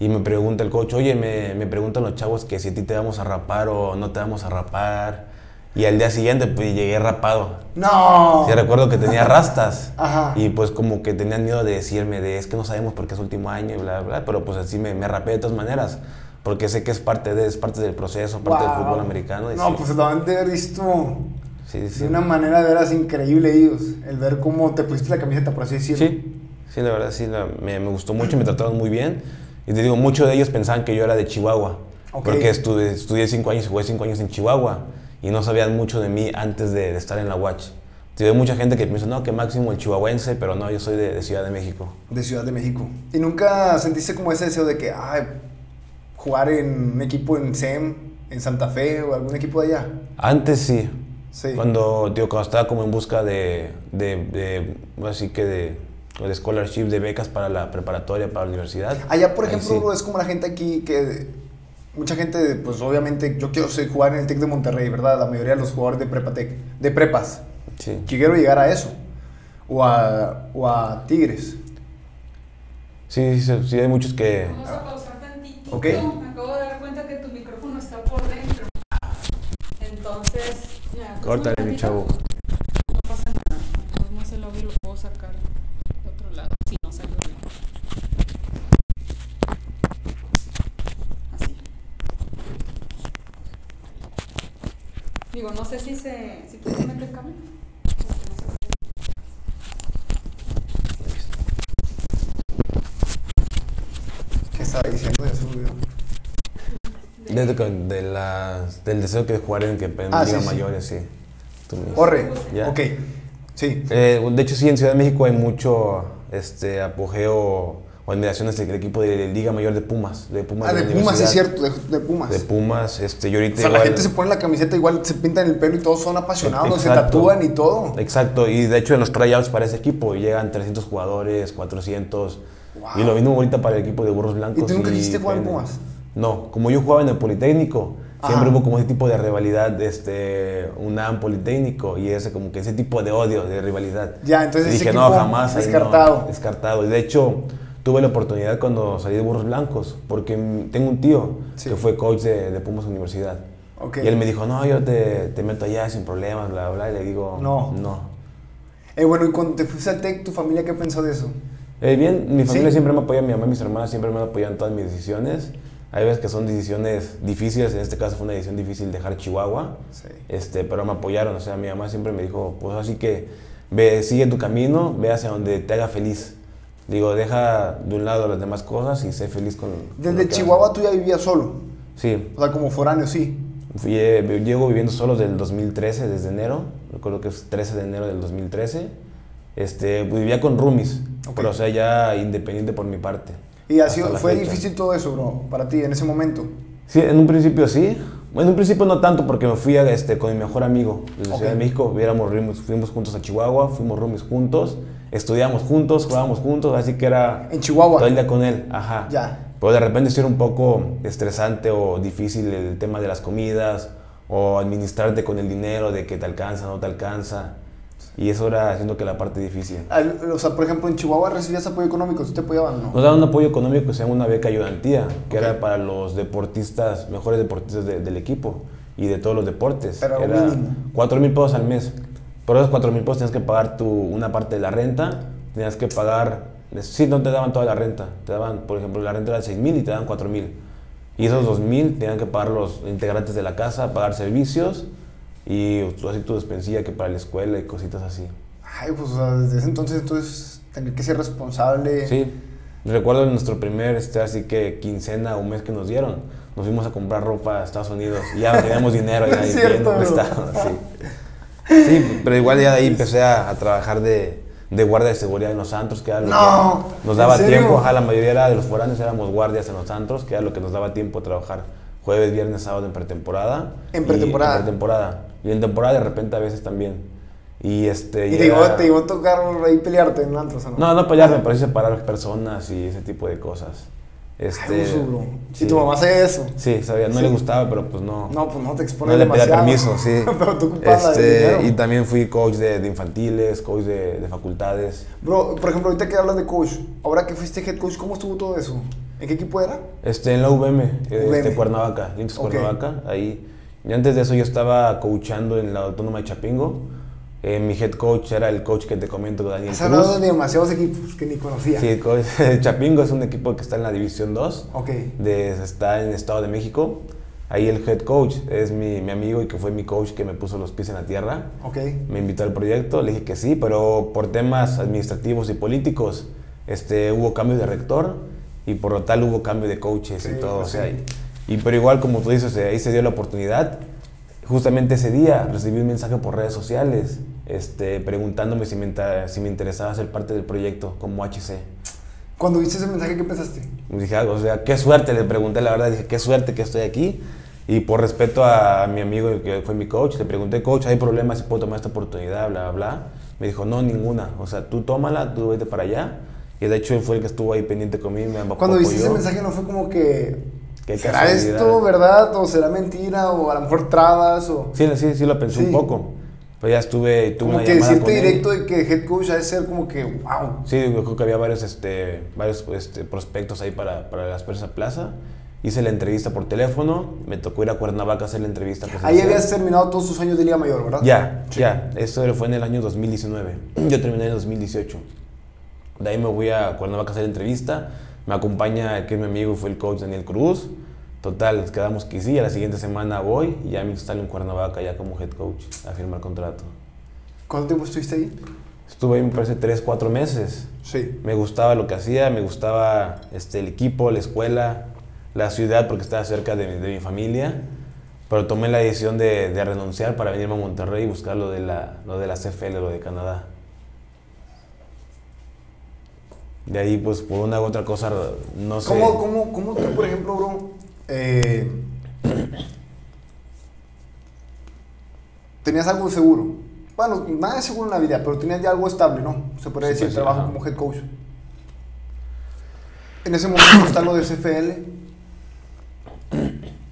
Speaker 2: Y me pregunta el coach, oye, me, me preguntan los chavos que si a ti te vamos a rapar o no te vamos a rapar. Y al día siguiente, pues llegué rapado.
Speaker 1: No.
Speaker 2: Sí, recuerdo que tenía rastas.
Speaker 1: Ajá.
Speaker 2: Y pues como que tenían miedo de decirme de, es que no sabemos por qué es último año y bla, bla. Pero pues así me, me rapé de todas maneras. Porque sé que es parte, de, es parte del proceso, parte del
Speaker 1: Wow.
Speaker 2: fútbol americano. y
Speaker 1: No,
Speaker 2: sí,
Speaker 1: pues lo han visto
Speaker 2: sí, sí.
Speaker 1: de una manera de veras increíble ellos. El ver cómo te pusiste la camiseta, por así decirlo.
Speaker 2: Sí, sí, la verdad sí, la- me, me gustó mucho, me trataron muy bien. Y te digo, muchos de ellos pensaban que yo era de Chihuahua.
Speaker 1: Ok.
Speaker 2: Porque estudié, estudié cinco años y jugué cinco años en Chihuahua. Y no sabían mucho de mí antes de, de estar en la Watch. Te digo, mucha gente que piensa, no, que máximo el chihuahuense, pero no, yo soy de, de Ciudad de México.
Speaker 1: De Ciudad de México. ¿Y nunca sentiste como ese deseo de que, ay, jugar en un equipo en SEM, en Santa Fe o algún equipo de allá?
Speaker 2: Antes sí.
Speaker 1: Sí.
Speaker 2: Cuando, digo, cuando estaba como en busca de, de, de así que de, de scholarship, de becas para la preparatoria, para la universidad.
Speaker 1: Allá, por ejemplo,
Speaker 2: sí.
Speaker 1: es como la gente aquí que. Mucha gente, pues obviamente, yo quiero jugar en el Tec de Monterrey, ¿verdad? La mayoría de los jugadores de Prepatec, de prepas.
Speaker 2: Sí.
Speaker 1: Quiero llegar a eso. O a, o a Tigres.
Speaker 2: Sí, sí, sí, hay muchos que...
Speaker 3: Vamos a pausar tantito.
Speaker 1: Ok.
Speaker 3: Me acabo de dar cuenta que tu micrófono está por dentro. Entonces, ya.
Speaker 2: Córtale, mi chavo.
Speaker 3: No pasa nada. Pues no se lo vi, lo puedo sacar de otro lado. Si no salió bien. Así. Digo, no sé si se. si puede meter el cable.
Speaker 1: ¿Qué estaba diciendo?
Speaker 2: Que- de las- del deseo que jugar en que en
Speaker 1: Ah, sí, sí.
Speaker 2: mayores, sí. Mismo.
Speaker 1: Corre.
Speaker 2: Ya.
Speaker 1: Ok. Sí.
Speaker 2: Eh, de hecho, sí, en Ciudad de México hay mucho este, apogeo o admiraciones del equipo de Liga Mayor de Pumas. De Pumas
Speaker 1: Ah, de Pumas, es cierto, de, de Pumas.
Speaker 2: De Pumas, este, yo ahorita
Speaker 1: o sea, la gente se pone la camiseta, igual se pintan el pelo y todos son apasionados, se tatúan y todo.
Speaker 2: Exacto, y de hecho en los tryouts para ese equipo llegan 300 jugadores, 400.
Speaker 1: Wow.
Speaker 2: Y lo mismo ahorita para el equipo de Burros Blancos.
Speaker 1: ¿Y tú nunca quisiste jugar en. Pumas?
Speaker 2: No, como yo jugaba en el Politécnico, Siempre hubo como ese tipo de rivalidad, este, UNAM Politécnico, y ese como que ese tipo de odio, de rivalidad.
Speaker 1: Ya, entonces
Speaker 2: Y
Speaker 1: ese
Speaker 2: dije, no, jamás. ahí no,
Speaker 1: descartado.
Speaker 2: descartado. Y de hecho, tuve la oportunidad cuando salí de Burros Blancos, porque tengo un tío
Speaker 1: Sí.
Speaker 2: que fue coach de, de Pumas Universidad.
Speaker 1: Ok.
Speaker 2: Y él me dijo, no, yo te, te meto allá sin problemas, bla, bla. Y le digo,
Speaker 1: No.
Speaker 2: No.
Speaker 1: Eh, bueno, y cuando te fuiste al TEC, ¿tu familia qué pensó de eso?
Speaker 2: Eh, bien, mi familia
Speaker 1: Sí.
Speaker 2: siempre me apoya, mi mamá y mis hermanas siempre me apoyan en todas mis decisiones. Hay veces que son decisiones difíciles, en este caso fue una decisión difícil dejar Chihuahua,
Speaker 1: Sí.
Speaker 2: este, pero me apoyaron, o sea, mi mamá siempre me dijo, pues así que ve, sigue tu camino, ve hacia donde te haga feliz. Digo, deja de un lado las demás cosas y sé feliz con...
Speaker 1: Desde Chihuahua tú ya vivías solo.
Speaker 2: Sí,
Speaker 1: O sea, como foráneo, sí.
Speaker 2: Fui, eh, llevo viviendo solo desde el 2013, desde enero, recuerdo que es 13 de enero del 2013. Este, vivía con roomies,
Speaker 1: Ok.
Speaker 2: pero o sea, ya independiente por mi parte.
Speaker 1: Y ha sido, fue
Speaker 2: fecha.
Speaker 1: difícil todo eso, bro, para ti en ese momento.
Speaker 2: Sí, en un principio sí. Bueno, en un principio no tanto porque me fui a, este, con mi mejor amigo de la Ciudad
Speaker 1: Ok.
Speaker 2: de México. Viéramos fuimos juntos a Chihuahua, fuimos roomies juntos, estudiamos juntos, jugábamos juntos, así que era
Speaker 1: En Chihuahua.
Speaker 2: todo el día con él. Ajá.
Speaker 1: Ya.
Speaker 2: Pero de repente sí era un poco estresante o difícil el tema de las comidas o administrarte con el dinero, de que te alcanza, no te alcanza. Y eso era haciendo que la parte difícil.
Speaker 1: Al- o sea, por ejemplo, en Chihuahua recibías apoyo económico, ¿sí te apoyaban no?
Speaker 2: Nos daban un apoyo económico que se llama una beca ayudantía, que
Speaker 1: Ok.
Speaker 2: era para los deportistas, mejores deportistas de- del equipo y de todos los deportes.
Speaker 1: Pero
Speaker 2: era. 4 mil pesos al mes. Pero esos 4 mil pesos tenías que pagar tu, una parte de la renta, tenías que pagar, sí, no te daban toda la renta, te daban, por ejemplo, la renta era de 6 mil y te daban 4 mil. Y esos 2 mil tenían que pagar los integrantes de la casa, pagar servicios y así tu despensilla que para la escuela y cositas así.
Speaker 1: Ay, pues o sea, desde ese entonces, entonces, tener que ser responsable.
Speaker 2: Sí, recuerdo nuestro primer, este, así que quincena o mes que nos dieron. Nos fuimos a comprar ropa a Estados Unidos y ya teníamos dinero, ya
Speaker 1: Es cierto,
Speaker 2: sí. Sí, pero igual ya de ahí empecé a, a trabajar de, de guardia de seguridad en los antros, que era lo
Speaker 1: No,
Speaker 2: que nos
Speaker 1: ¿en
Speaker 2: daba tiempo. Ajá, la mayoría era de los foráneos éramos guardias en los antros, que era lo que nos daba tiempo de trabajar jueves, viernes, sábado en pretemporada.
Speaker 1: En
Speaker 2: y-
Speaker 1: pretemporada.
Speaker 2: en pretemporada. Y en temporada de repente a veces también. Y este...
Speaker 1: Y
Speaker 2: y
Speaker 1: te llegó,
Speaker 2: era-
Speaker 1: te llegó a tocar ahí pelearte en antros, ¿o no?
Speaker 2: no, no pelearme, pero sí separar personas y ese tipo de cosas. Este,
Speaker 1: Ay, uso,
Speaker 2: sí.
Speaker 1: Y tu mamá hace eso.
Speaker 2: Sí, sabía, no
Speaker 1: Sí.
Speaker 2: le gustaba, pero pues no.
Speaker 1: No, pues no te
Speaker 2: no
Speaker 1: expones
Speaker 2: le pedía permiso, sí.
Speaker 1: Pero tú
Speaker 2: Este, y también fui coach de, de infantiles, coach de, de facultades.
Speaker 1: Bro, por ejemplo, ahorita que hablas de coach, ahora que fuiste head coach, ¿cómo estuvo todo eso? ¿En qué equipo era?
Speaker 2: Este, en la UVM, eh,
Speaker 1: UVM.
Speaker 2: Este, Cuernavaca, Linces
Speaker 1: Ok.
Speaker 2: Cuernavaca, ahí. Y antes de eso yo estaba coachando en la Autónoma de Chapingo. Eh, mi head coach era el coach que te comento, Daniel
Speaker 1: Has hablado de demasiados equipos que ni conocía.
Speaker 2: Sí, el Chapingo es un equipo que está en la División 2.
Speaker 1: Ok.
Speaker 2: de, está en el Estado de México. Ahí el head coach es mi, mi amigo y que fue mi coach que me puso los pies en la tierra.
Speaker 1: Ok.
Speaker 2: Me invitó al proyecto, le dije que sí, pero por temas administrativos y políticos este, hubo cambio de rector y por lo tal hubo cambio de coaches
Speaker 1: Sí,
Speaker 2: y todo.
Speaker 1: pues
Speaker 2: o sea,
Speaker 1: sí.
Speaker 2: y, y pero igual como tú dices, eh, ahí se dio la oportunidad. Justamente ese día recibí un mensaje por redes sociales este, preguntándome si me, inter- si me interesaba ser parte del proyecto como HC.
Speaker 1: Cuando viste ese mensaje, ¿qué pensaste?
Speaker 2: Dije, o sea, qué suerte, le pregunté la verdad, dije, qué suerte que estoy aquí. Y por respeto a mi amigo que fue mi coach, le pregunté, coach, ¿hay problemas si puedo tomar esta oportunidad? Bla, bla, bla. Me dijo, no, ninguna. O sea, tú tómala, tú vete para allá. Y de hecho él fue el que estuvo ahí pendiente conmigo, me
Speaker 1: Cuando viste ese mensaje, ¿no fue como que. ¿Será esto verdad? ¿O será mentira? ¿O a lo mejor trabas? O...
Speaker 2: Sí, sí, sí lo pensé
Speaker 1: Sí.
Speaker 2: un poco. Pero ya estuve, tuve
Speaker 1: como
Speaker 2: una
Speaker 1: que
Speaker 2: llamada con él.
Speaker 1: directo de que head coach ha de ser como que, wow.
Speaker 2: Sí, yo creo que había varios, este, varios este, prospectos ahí para, para la Persa Plaza. Hice la entrevista por teléfono, me tocó ir a Cuernavaca a hacer la entrevista
Speaker 1: Ahí habías terminado todos tus años de Liga Mayor, ¿verdad?
Speaker 2: Ya,
Speaker 1: Sí.
Speaker 2: ya. Esto fue en el año 2019. Yo terminé en el 2018. De ahí me voy a Cuernavaca a hacer la entrevista. Me acompaña, que es mi amigo, fue el coach Daniel Cruz. Total, quedamos que sí. A la siguiente semana voy y ya me instalo en Cuernavaca ya como head coach a firmar contrato.
Speaker 1: ¿Cuánto tiempo estuviste ahí?
Speaker 2: Estuve ahí, me parece, 3, 4 meses.
Speaker 1: Sí.
Speaker 2: Me gustaba lo que hacía, me gustaba este, el equipo, la escuela, la ciudad, porque estaba cerca de, mi- de mi familia. Pero tomé la decisión de, de renunciar para venirme a Monterrey y buscar lo de, la, lo de la CFL, lo de Canadá. De ahí, pues, por una u otra cosa, no sé.
Speaker 1: ¿Cómo, cómo, cómo tú, por ejemplo, bro, eh, tenías algo seguro? Bueno, nada es seguro en la vida, pero tenías ya algo estable, ¿no? Se podría decir,
Speaker 2: pues, sí,
Speaker 1: trabajo
Speaker 2: ajá.
Speaker 1: como head coach. En ese momento está lo de CFL.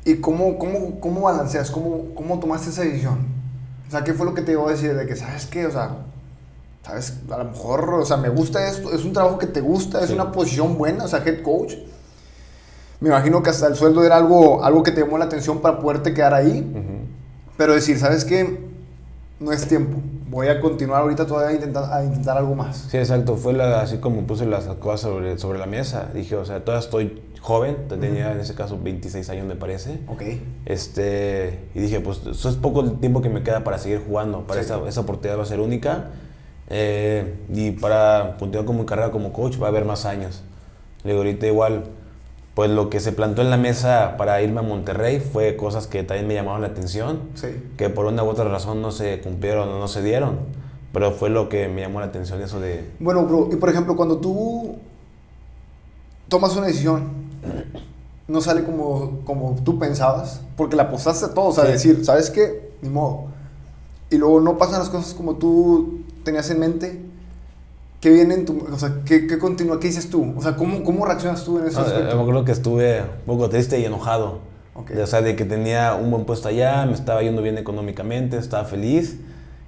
Speaker 1: ¿Y cómo, cómo, cómo balanceas? ¿Cómo, ¿Cómo tomaste esa decisión? O sea, ¿qué fue lo que te iba a decir? De que, ¿sabes qué? O sea, ¿sabes? A lo mejor, o sea, me gusta esto, es un trabajo que te gusta, es
Speaker 2: Sí.
Speaker 1: una posición buena, o sea, head coach. Me imagino que hasta el sueldo era algo, algo que te llamó la atención para poderte quedar ahí.
Speaker 2: Ujú.
Speaker 1: Pero decir, ¿sabes qué? No es tiempo. Voy a continuar ahorita todavía a intentar, a intentar algo más.
Speaker 2: Sí, exacto. Fue la- así como puse las cosas sobre, sobre la mesa. Dije, o sea, todavía estoy joven. Tenía en ese caso 26 años, me parece.
Speaker 1: Ok.
Speaker 2: Este, y dije, pues eso es poco el tiempo que me queda para seguir jugando. Para
Speaker 1: Sí.
Speaker 2: esa, esa oportunidad va a ser única. Eh, y para continuar como mi carrera como coach va a haber más años. Le digo, ahorita igual, pues lo que se plantó en la mesa para irme a Monterrey fue cosas que también me llamaron la atención.
Speaker 1: Sí.
Speaker 2: Que por una u otra razón no se cumplieron o no se dieron. Pero fue lo que me llamó la atención, eso de...
Speaker 1: Bueno, bro, y por ejemplo, cuando tú tomas una decisión, no sale como, como tú pensabas, porque la apostaste a todo, o sea,
Speaker 2: Sí.
Speaker 1: decir, ¿sabes qué? Ni modo. Y luego no pasan las cosas como tú tenías en mente. ¿Qué viene en tu... O sea, ¿qué, qué continúa? ¿Qué dices tú? O sea, ¿cómo, cómo reaccionas tú en ese
Speaker 2: No, eh,
Speaker 1: aspecto?
Speaker 2: me acuerdo que estuve un poco triste y enojado.
Speaker 1: Ok.
Speaker 2: De, o sea, de que tenía un buen puesto allá, me estaba yendo bien económicamente, estaba feliz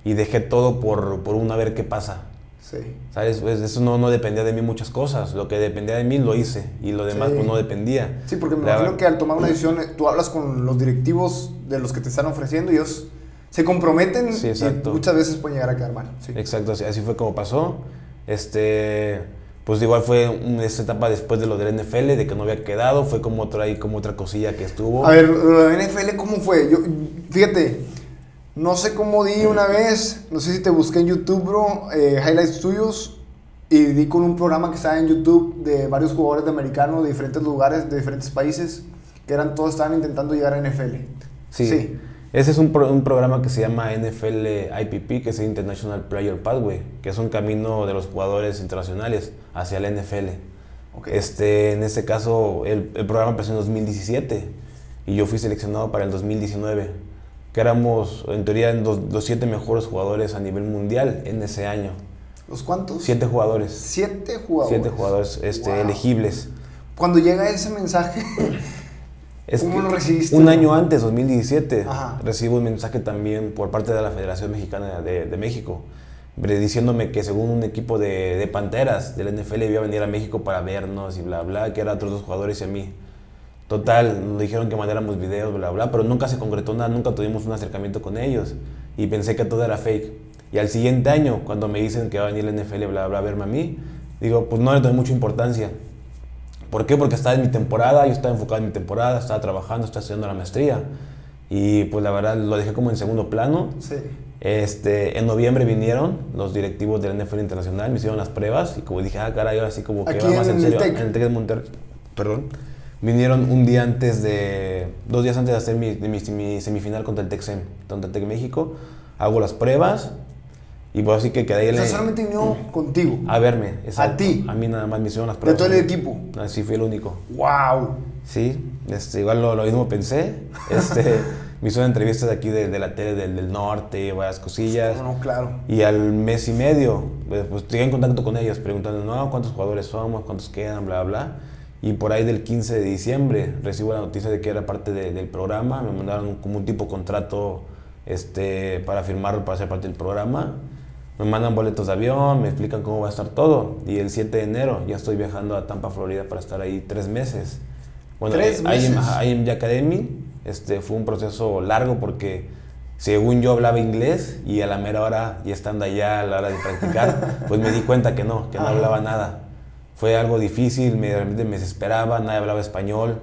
Speaker 2: y dejé todo por, por un a ver qué pasa.
Speaker 1: Sí.
Speaker 2: ¿Sabes? Pues eso no, no dependía de mí muchas cosas. Lo que dependía de mí lo hice y lo demás
Speaker 1: Sí.
Speaker 2: pues no dependía.
Speaker 1: Sí, porque me
Speaker 2: La-
Speaker 1: imagino que al tomar una decisión, eh, tú hablas con los directivos de los que te están ofreciendo y ellos se comprometen
Speaker 2: Sí,
Speaker 1: y muchas veces pueden llegar a quedar mal. Sí.
Speaker 2: Exacto, así, así fue como pasó. Este, pues igual fue esa etapa después de lo del NFL, de que no había quedado, fue como otra, ahí como otra cosilla que estuvo.
Speaker 1: A ver, lo de NFL, ¿cómo fue? Yo, fíjate, no sé cómo di una vez, no sé si te busqué en YouTube, bro, eh, highlights tuyos, y di con un programa que estaba en YouTube de varios jugadores de americano de diferentes lugares, de diferentes países, que eran todos estaban intentando llegar a NFL.
Speaker 2: Sí. Ese es un, pro- un programa que se llama NFL IPP, que es International Player Pathway, que es un camino de los jugadores internacionales hacia la NFL.
Speaker 1: Ok.
Speaker 2: Este, en este caso, el, el programa empezó en 2017 y yo fui seleccionado para el 2019, que éramos, en teoría, los, los siete mejores jugadores a nivel mundial en ese año.
Speaker 1: ¿Los cuántos?
Speaker 2: Siete jugadores.
Speaker 1: Siete jugadores.
Speaker 2: Siete jugadores este,
Speaker 1: Wow.
Speaker 2: elegibles.
Speaker 1: Cuando llega ese mensaje,
Speaker 2: Es
Speaker 1: ¿Cómo lo recibiste?
Speaker 2: Un año antes, 2017,
Speaker 1: Ajá.
Speaker 2: recibo un mensaje también por parte de la Federación Mexicana de, de México, diciéndome que según un equipo de, de Panteras del NFL iba a venir a México para vernos y bla, bla, que eran otros dos jugadores y a mí. Total, nos dijeron que mandáramos videos, bla, bla, pero nunca se concretó nada, nunca tuvimos un acercamiento con ellos y pensé que todo era fake. Y al siguiente año, cuando me dicen que va a venir la NFL, bla, bla, a verme a mí, digo, pues no le doy mucha importancia. ¿Por qué? Porque estaba en mi temporada, yo estaba enfocado en mi temporada, estaba trabajando, estaba estudiando la maestría. Y pues la verdad lo dejé como en segundo plano.
Speaker 1: sí.
Speaker 2: Este, en noviembre vinieron los directivos del NFL Internacional, me hicieron las pruebas y como dije, ah, caray, ahora sí como que va más
Speaker 1: en
Speaker 2: en serio.
Speaker 1: Tec.
Speaker 2: En el Tec de Monterrey. Perdón. Vinieron un día antes de, dos días antes de hacer mi, de mi, mi semifinal contra el Texem, contra el Tec México. Hago las pruebas y pues así que quedé
Speaker 1: O sea,
Speaker 2: en-
Speaker 1: solamente vino contigo.
Speaker 2: a verme. exacto.
Speaker 1: ti?
Speaker 2: A mí nada más me hicieron las
Speaker 1: De
Speaker 2: pruebas.
Speaker 1: todo el equipo.
Speaker 2: Así fui el único.
Speaker 1: ¡Wow!
Speaker 2: Sí, este, igual lo, lo mismo pensé. Este, me hicieron entrevistas aquí de, de la tele del, del norte, varias cosillas.
Speaker 1: No, no, claro.
Speaker 2: Y al mes y medio, pues, pues llegué en contacto con ellos, preguntando, no, ¿cuántos jugadores somos? ¿Cuántos quedan? Bla, bla. Y por ahí del 15 de diciembre recibo la noticia de que era parte de- del programa. Me mandaron como un tipo contrato este, para firmar, para ser parte del programa. Me mandan boletos de avión, me explican cómo va a estar todo. Y el 7 de enero ya estoy viajando a Tampa, Florida para estar ahí tres meses. Bueno,
Speaker 1: ¿Tres meses?
Speaker 2: en Academy este, fue un proceso largo porque según yo hablaba inglés y a la mera hora, y estando allá a la hora de practicar, pues me di cuenta que no, que no
Speaker 1: Ajá.
Speaker 2: hablaba nada. Fue algo difícil, me, de repente me desesperaba, nadie hablaba español.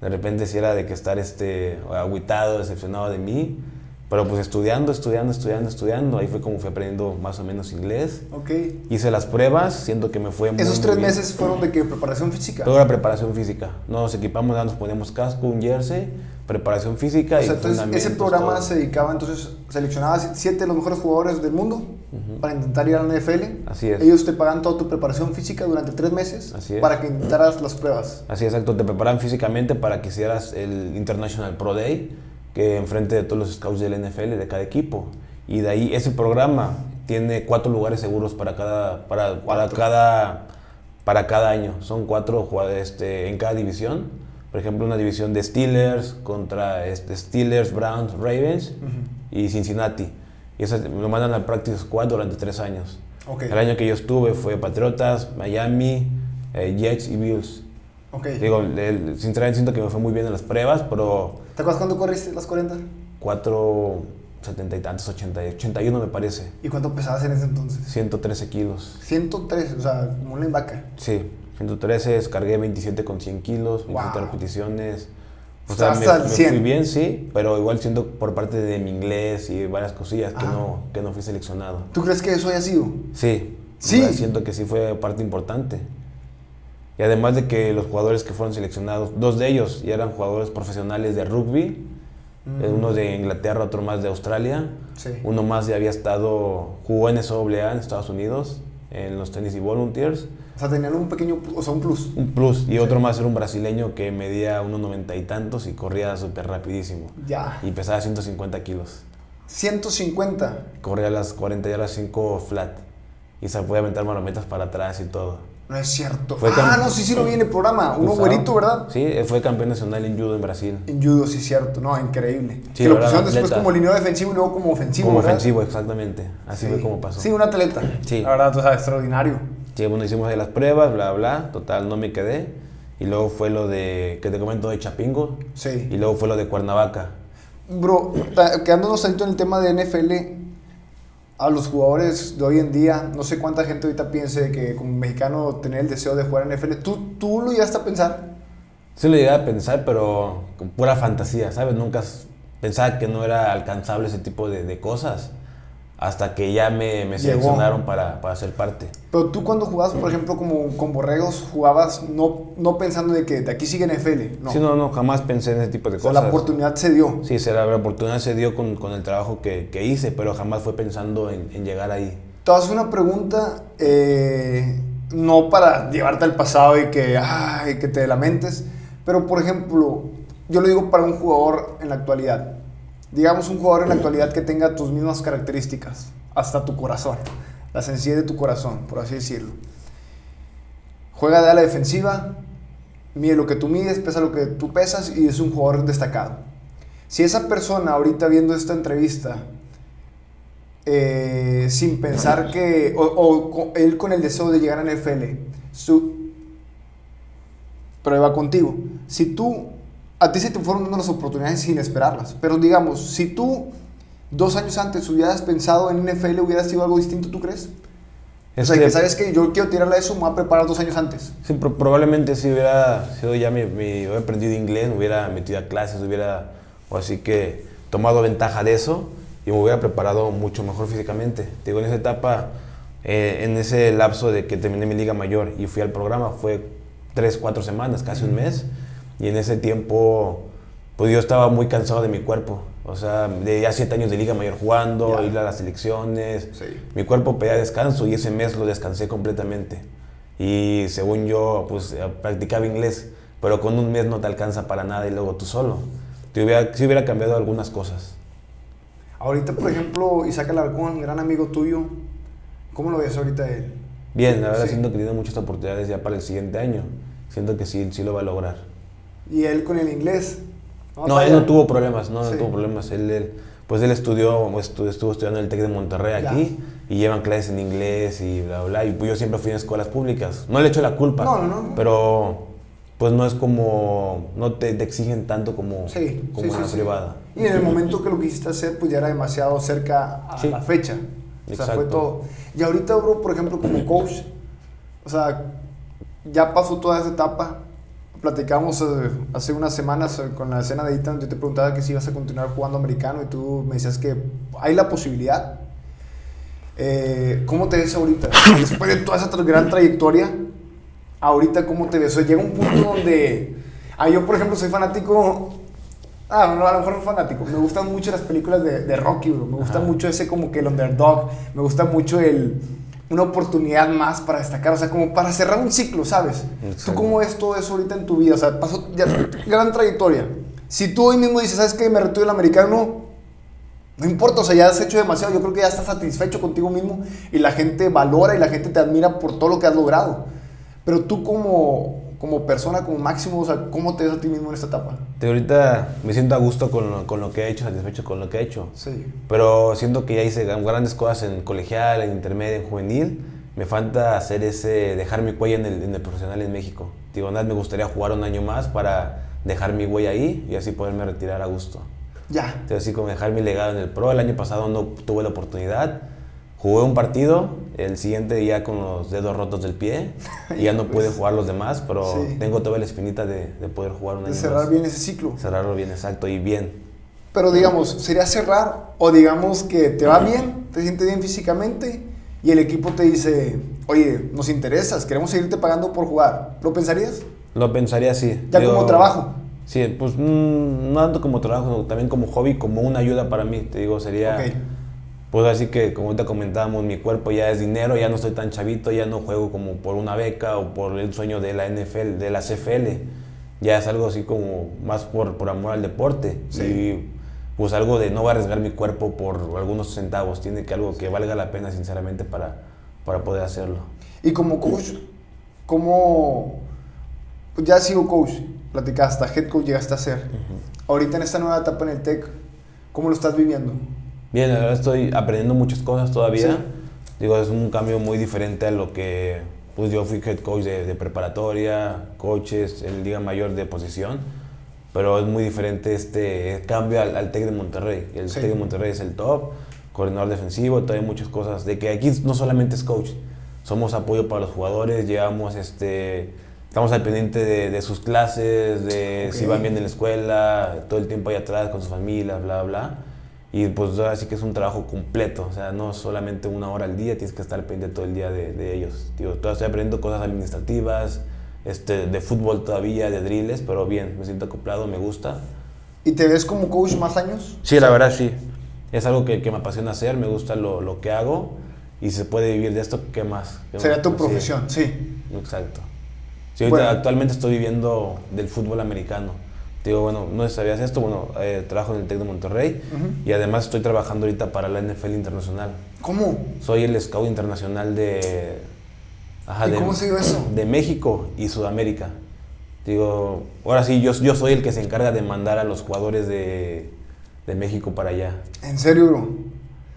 Speaker 2: De repente sí era de que estar este, agüitado, decepcionado de mí. Pero pues estudiando, estudiando, estudiando, estudiando, ahí fue como fui aprendiendo más o menos inglés.
Speaker 1: Ok.
Speaker 2: Hice las pruebas, siento que me fue muy,
Speaker 1: Esos
Speaker 2: muy
Speaker 1: tres
Speaker 2: bien.
Speaker 1: meses fueron de que preparación física.
Speaker 2: Toda la preparación física. Nos equipamos, nos poníamos casco, un jersey, preparación física
Speaker 1: O
Speaker 2: y
Speaker 1: sea, entonces ese programa
Speaker 2: todo.
Speaker 1: se dedicaba, entonces seleccionaba siete de los mejores jugadores del mundo para intentar ir a la NFL.
Speaker 2: Así es.
Speaker 1: Ellos te pagan toda tu preparación física durante tres meses
Speaker 2: Así es.
Speaker 1: para que intentaras las pruebas.
Speaker 2: Así exacto, te preparan físicamente para que hicieras el International Pro Day, que enfrente de todos los scouts del NFL de cada equipo. Y de ahí ese programa tiene cuatro lugares seguros para cada, para, cada, para cada año. Son cuatro jugadores este, en cada división por ejemplo, una división de Steelers contra este, Steelers, Browns, Ravens y Cincinnati. Y eso lo mandan al Practice Squad durante tres años. El año que yo estuve fue Patriotas, Miami, eh, Jets y Bills.
Speaker 1: Ok.
Speaker 2: Digo, el- sinceramente siento que me fue muy bien en las pruebas, pero
Speaker 1: ¿Te acuerdas cuándo corriste las 40?
Speaker 2: 4, 70 y tantos, 80, 81 me parece.
Speaker 1: ¿Y cuánto pesabas en ese entonces?
Speaker 2: 113 kilos.
Speaker 1: 103, o sea, como un linebacker.
Speaker 2: Sí, 113, descargué 27 con 100 kilos, 27
Speaker 1: Wow.
Speaker 2: repeticiones. O sea, me,
Speaker 1: hasta el
Speaker 2: me
Speaker 1: 100.
Speaker 2: fui bien, sí, pero igual siento por parte de mi inglés y varias cosillas que no, que no fui seleccionado.
Speaker 1: ¿Tú crees que eso haya sido?
Speaker 2: Sí,
Speaker 1: Sí.
Speaker 2: siento que sí fue parte importante. Y además de que los jugadores que fueron seleccionados, dos de ellos ya eran jugadores profesionales de rugby, eh, uno de Inglaterra, otro más de Australia,
Speaker 1: Sí.
Speaker 2: uno más ya había estado, jugó en SWA en Estados Unidos, en los Tennessee Volunteers,
Speaker 1: O sea, tenían un pequeño, o sea, un plus.
Speaker 2: un plus, y otro más era un brasileño que medía unos noventa y tantos y corría súper rapidísimo,
Speaker 1: Ya.
Speaker 2: y pesaba 150 kilos.
Speaker 1: 150.
Speaker 2: Corría las 40 y a las 5 flat, y se podía aventar marometas para atrás y todo.
Speaker 1: No es cierto.
Speaker 2: Fue
Speaker 1: ah, no, sí, sí lo vi en el programa. Uno güerito, ¿verdad?
Speaker 2: Sí, fue campeón nacional en judo en Brasil.
Speaker 1: En judo, sí, cierto. No, increíble.
Speaker 2: Sí,
Speaker 1: que lo pusieron después
Speaker 2: atleta.
Speaker 1: como línea defensivo y luego como ofensivo,
Speaker 2: como
Speaker 1: ¿verdad?
Speaker 2: ofensivo, exactamente. Así
Speaker 1: Sí.
Speaker 2: fue como pasó.
Speaker 1: Sí, un atleta.
Speaker 2: Sí.
Speaker 1: La verdad, o sea, extraordinario.
Speaker 2: Sí, bueno, hicimos las pruebas, bla, bla, total, no me quedé. Y luego fue lo de, que te comento, de Chapingo.
Speaker 1: Sí.
Speaker 2: Y luego fue lo de Cuernavaca.
Speaker 1: Bro, quedándonos tantito en el tema de NFL, a los jugadores de hoy en día, no sé cuánta gente ahorita piense que como mexicano tener el deseo de jugar en NFL. ¿Tú, tú lo llegaste a pensar?
Speaker 2: Sí lo llegué a pensar, pero con pura fantasía, ¿sabes? Nunca pensaba que no era alcanzable ese tipo de, de cosas. Hasta que ya me, me seleccionaron para, para ser parte.
Speaker 1: Pero tú cuando jugabas, por ejemplo, como con borregos, jugabas no, no pensando de que de aquí sigue NFL. No.
Speaker 2: Sí, no, no, jamás pensé en ese tipo de
Speaker 1: o sea,
Speaker 2: cosas.
Speaker 1: la oportunidad se dio.
Speaker 2: Sí, la, la oportunidad se dio con, con el trabajo que, que hice, pero jamás fue pensando en, en llegar ahí.
Speaker 1: Te hacer una pregunta, eh, no para llevarte al pasado y que, ay, que te lamentes, pero por ejemplo, yo lo digo para un jugador en la actualidad. Digamos un jugador en la actualidad que tenga tus mismas características, hasta tu corazón, la sencillez de tu corazón, por así decirlo. Juega de ala defensiva, mide lo que tú mides, pesa lo que tú pesas y es un jugador destacado. Si esa persona ahorita viendo esta entrevista eh, sin pensar que, o, él con el deseo de llegar a NFL, su, prueba contigo. Si tú, a ti se te fueron dando las oportunidades sin esperarlas, pero digamos, si tú dos años antes hubieras pensado en NFL, hubiera sido algo distinto, ¿tú crees?
Speaker 2: Es
Speaker 1: o sea,
Speaker 2: que-
Speaker 1: que sabes que yo quiero tirarle a eso, me voy a preparar dos años antes.
Speaker 2: Sí, pro- probablemente si hubiera sido ya mi, mi- hubiera aprendido inglés, me hubiera metido a clases, hubiera, o así que tomado ventaja de eso y me hubiera preparado mucho mejor físicamente. Te digo, en esa etapa, eh, en ese lapso de que terminé mi liga mayor y fui al programa, fue tres, cuatro semanas, casi un mes, y en ese tiempo, pues yo estaba muy cansado de mi cuerpo. O sea, de ya siete años de liga mayor jugando,
Speaker 1: Ya.
Speaker 2: ir a las selecciones,
Speaker 1: Sí.
Speaker 2: mi cuerpo pedía descanso y ese mes lo descansé completamente. Y según yo, pues eh, practicaba inglés, pero con un mes no te alcanza para nada y luego tú solo. Te hubiera, sí hubiera cambiado algunas cosas.
Speaker 1: Ahorita, por ejemplo, Isaac Alarcón, gran amigo tuyo, ¿cómo lo ves ahorita él?
Speaker 2: Bien, la verdad
Speaker 1: Sí.
Speaker 2: siento que tiene muchas oportunidades ya para el siguiente año. Siento que sí, sí lo va a lograr.
Speaker 1: Y él con el inglés.
Speaker 2: No, él no tuvo problemas, no,
Speaker 1: Sí.
Speaker 2: no tuvo problemas. Él, él- pues él estudió, estu- estuvo estudiando en el TEC de Monterrey
Speaker 1: Ya.
Speaker 2: aquí y llevan clases en inglés y bla, bla. Y pues yo siempre fui en escuelas públicas. No le echo la culpa,
Speaker 1: No, no, no.
Speaker 2: pero pues no es como, no te, te exigen tanto como,
Speaker 1: Sí,
Speaker 2: como
Speaker 1: sí, sí.
Speaker 2: privada.
Speaker 1: Y en el momento que lo quisiste hacer, pues ya era demasiado cerca a la fecha. O sea, fue
Speaker 2: Exacto.
Speaker 1: todo. Y ahorita, bro, por ejemplo, como coach, o sea, ya pasó toda esa etapa. Platicamos eh, hace unas semanas eh, con la escena de Ethan, yo te preguntaba que si ibas a continuar jugando americano y tú me decías que hay la posibilidad. Eh, ¿Cómo te ves ahorita? Después de toda esa gran trayectoria, ahorita cómo te ves? O sea, llega un punto donde... Ah, yo, por ejemplo, soy fanático... Ah, no, a lo mejor no fanático. Me gustan mucho las películas de, de Rocky, bro. Me gusta
Speaker 2: Ajá.
Speaker 1: mucho ese como que el underdog. Me gusta mucho el... Una oportunidad más para destacar, o sea, como para cerrar un ciclo, ¿sabes? ¿Tú
Speaker 2: Exacto.
Speaker 1: cómo ves todo eso ahorita en tu vida? O sea, pasó ya, gran trayectoria. Si tú hoy mismo dices, ¿sabes qué? Me retiro del americano, no importa, o sea, ya has hecho demasiado. Yo creo que ya estás satisfecho contigo mismo y la gente valora y la gente te admira por todo lo que has logrado. Pero tú como, como persona, como máximo, o sea, ¿cómo te ves a ti mismo en esta etapa?
Speaker 2: De ahorita me siento a gusto con lo, con lo que he hecho, satisfecho con lo que he hecho.
Speaker 1: Sí.
Speaker 2: Pero siento que ya hice grandes cosas en colegial, en intermedio, en juvenil. Me falta hacer ese, dejar mi huella en el, en el profesional en México. Digo, nada, me gustaría jugar un año más para dejar mi huella ahí y así poderme retirar a gusto.
Speaker 1: Ya.
Speaker 2: Entonces, así como dejar mi legado en el pro. El año pasado no tuve la oportunidad. Jugué un partido, el siguiente ya con los dedos rotos del pie y ya no pude jugar los demás, pero
Speaker 1: Sí.
Speaker 2: tengo toda la espinita de, de poder jugar un
Speaker 1: De
Speaker 2: año
Speaker 1: cerrar
Speaker 2: más.
Speaker 1: bien ese ciclo.
Speaker 2: Cerrarlo bien, exacto, y bien.
Speaker 1: Pero digamos, sería cerrar o digamos que te va bien, te sientes bien físicamente y el equipo te dice, oye, nos interesas, queremos seguirte pagando por jugar. ¿Lo pensarías?
Speaker 2: Lo pensaría así.
Speaker 1: Ya
Speaker 2: Digo,
Speaker 1: como trabajo.
Speaker 2: Sí, pues mm, no tanto como trabajo, también como hobby, como una ayuda para mí. Te digo, sería...
Speaker 1: Ok.
Speaker 2: Pues así que, como te comentábamos, mi cuerpo ya es dinero, ya no estoy tan chavito, ya no juego como por una beca o por el sueño de la NFL, de la CFL. Ya es algo así como más por, por amor al deporte.
Speaker 1: Sí.
Speaker 2: Y pues algo de no voy a arriesgar mi cuerpo por algunos centavos. Tiene que algo que valga la pena, sinceramente, para, para poder hacerlo.
Speaker 1: Y como coach, ¿cómo... Pues ya sigo coach, platicaste, head coach llegaste a ser. Ahorita en esta nueva etapa en el TEC, ¿cómo lo estás viviendo?
Speaker 2: Bien, la verdad estoy aprendiendo muchas cosas todavía.
Speaker 1: Sí.
Speaker 2: Digo, es un cambio muy diferente a lo que pues yo fui head coach de, de preparatoria, coaches en Liga Mayor de posición, pero es muy diferente este cambio al, al TEC de Monterrey. El
Speaker 1: Sí.
Speaker 2: TEC de Monterrey es el top, coordinador defensivo, todavía hay muchas cosas. De que aquí no solamente es coach, somos apoyo para los jugadores, llevamos este... Estamos al pendiente de, de sus clases, de si
Speaker 1: Ok.
Speaker 2: van bien en la escuela, todo el tiempo ahí atrás con sus familias, bla, bla. Y pues ahora sí que es un trabajo completo, o sea, no solamente una hora al día, tienes que estar pendiente todo el día de, de ellos. Digo, todavía estoy aprendiendo cosas administrativas, este, de fútbol todavía, de drills, pero bien, me siento acoplado, me gusta.
Speaker 1: ¿Y te ves como coach más años?
Speaker 2: Sí, la verdad sí. Es algo que, que me apasiona hacer, me gusta lo, lo que hago y se puede vivir de esto, ¿qué más? ¿Qué
Speaker 1: Sería
Speaker 2: más?
Speaker 1: tu
Speaker 2: Sí,
Speaker 1: profesión, sí.
Speaker 2: exacto. Sí,
Speaker 1: Bueno.
Speaker 2: actualmente estoy viviendo del fútbol americano. Digo, bueno, no sabías esto, bueno, eh, trabajo en el TEC de Monterrey y además estoy trabajando ahorita para la NFL Internacional.
Speaker 1: ¿Cómo?
Speaker 2: Soy el scout internacional de, ajá,
Speaker 1: ¿Y
Speaker 2: de,
Speaker 1: cómo se dio eso?
Speaker 2: de México y Sudamérica. Digo, ahora sí, yo, yo soy el que se encarga de mandar a los jugadores de, de México para allá.
Speaker 1: ¿En serio, bro?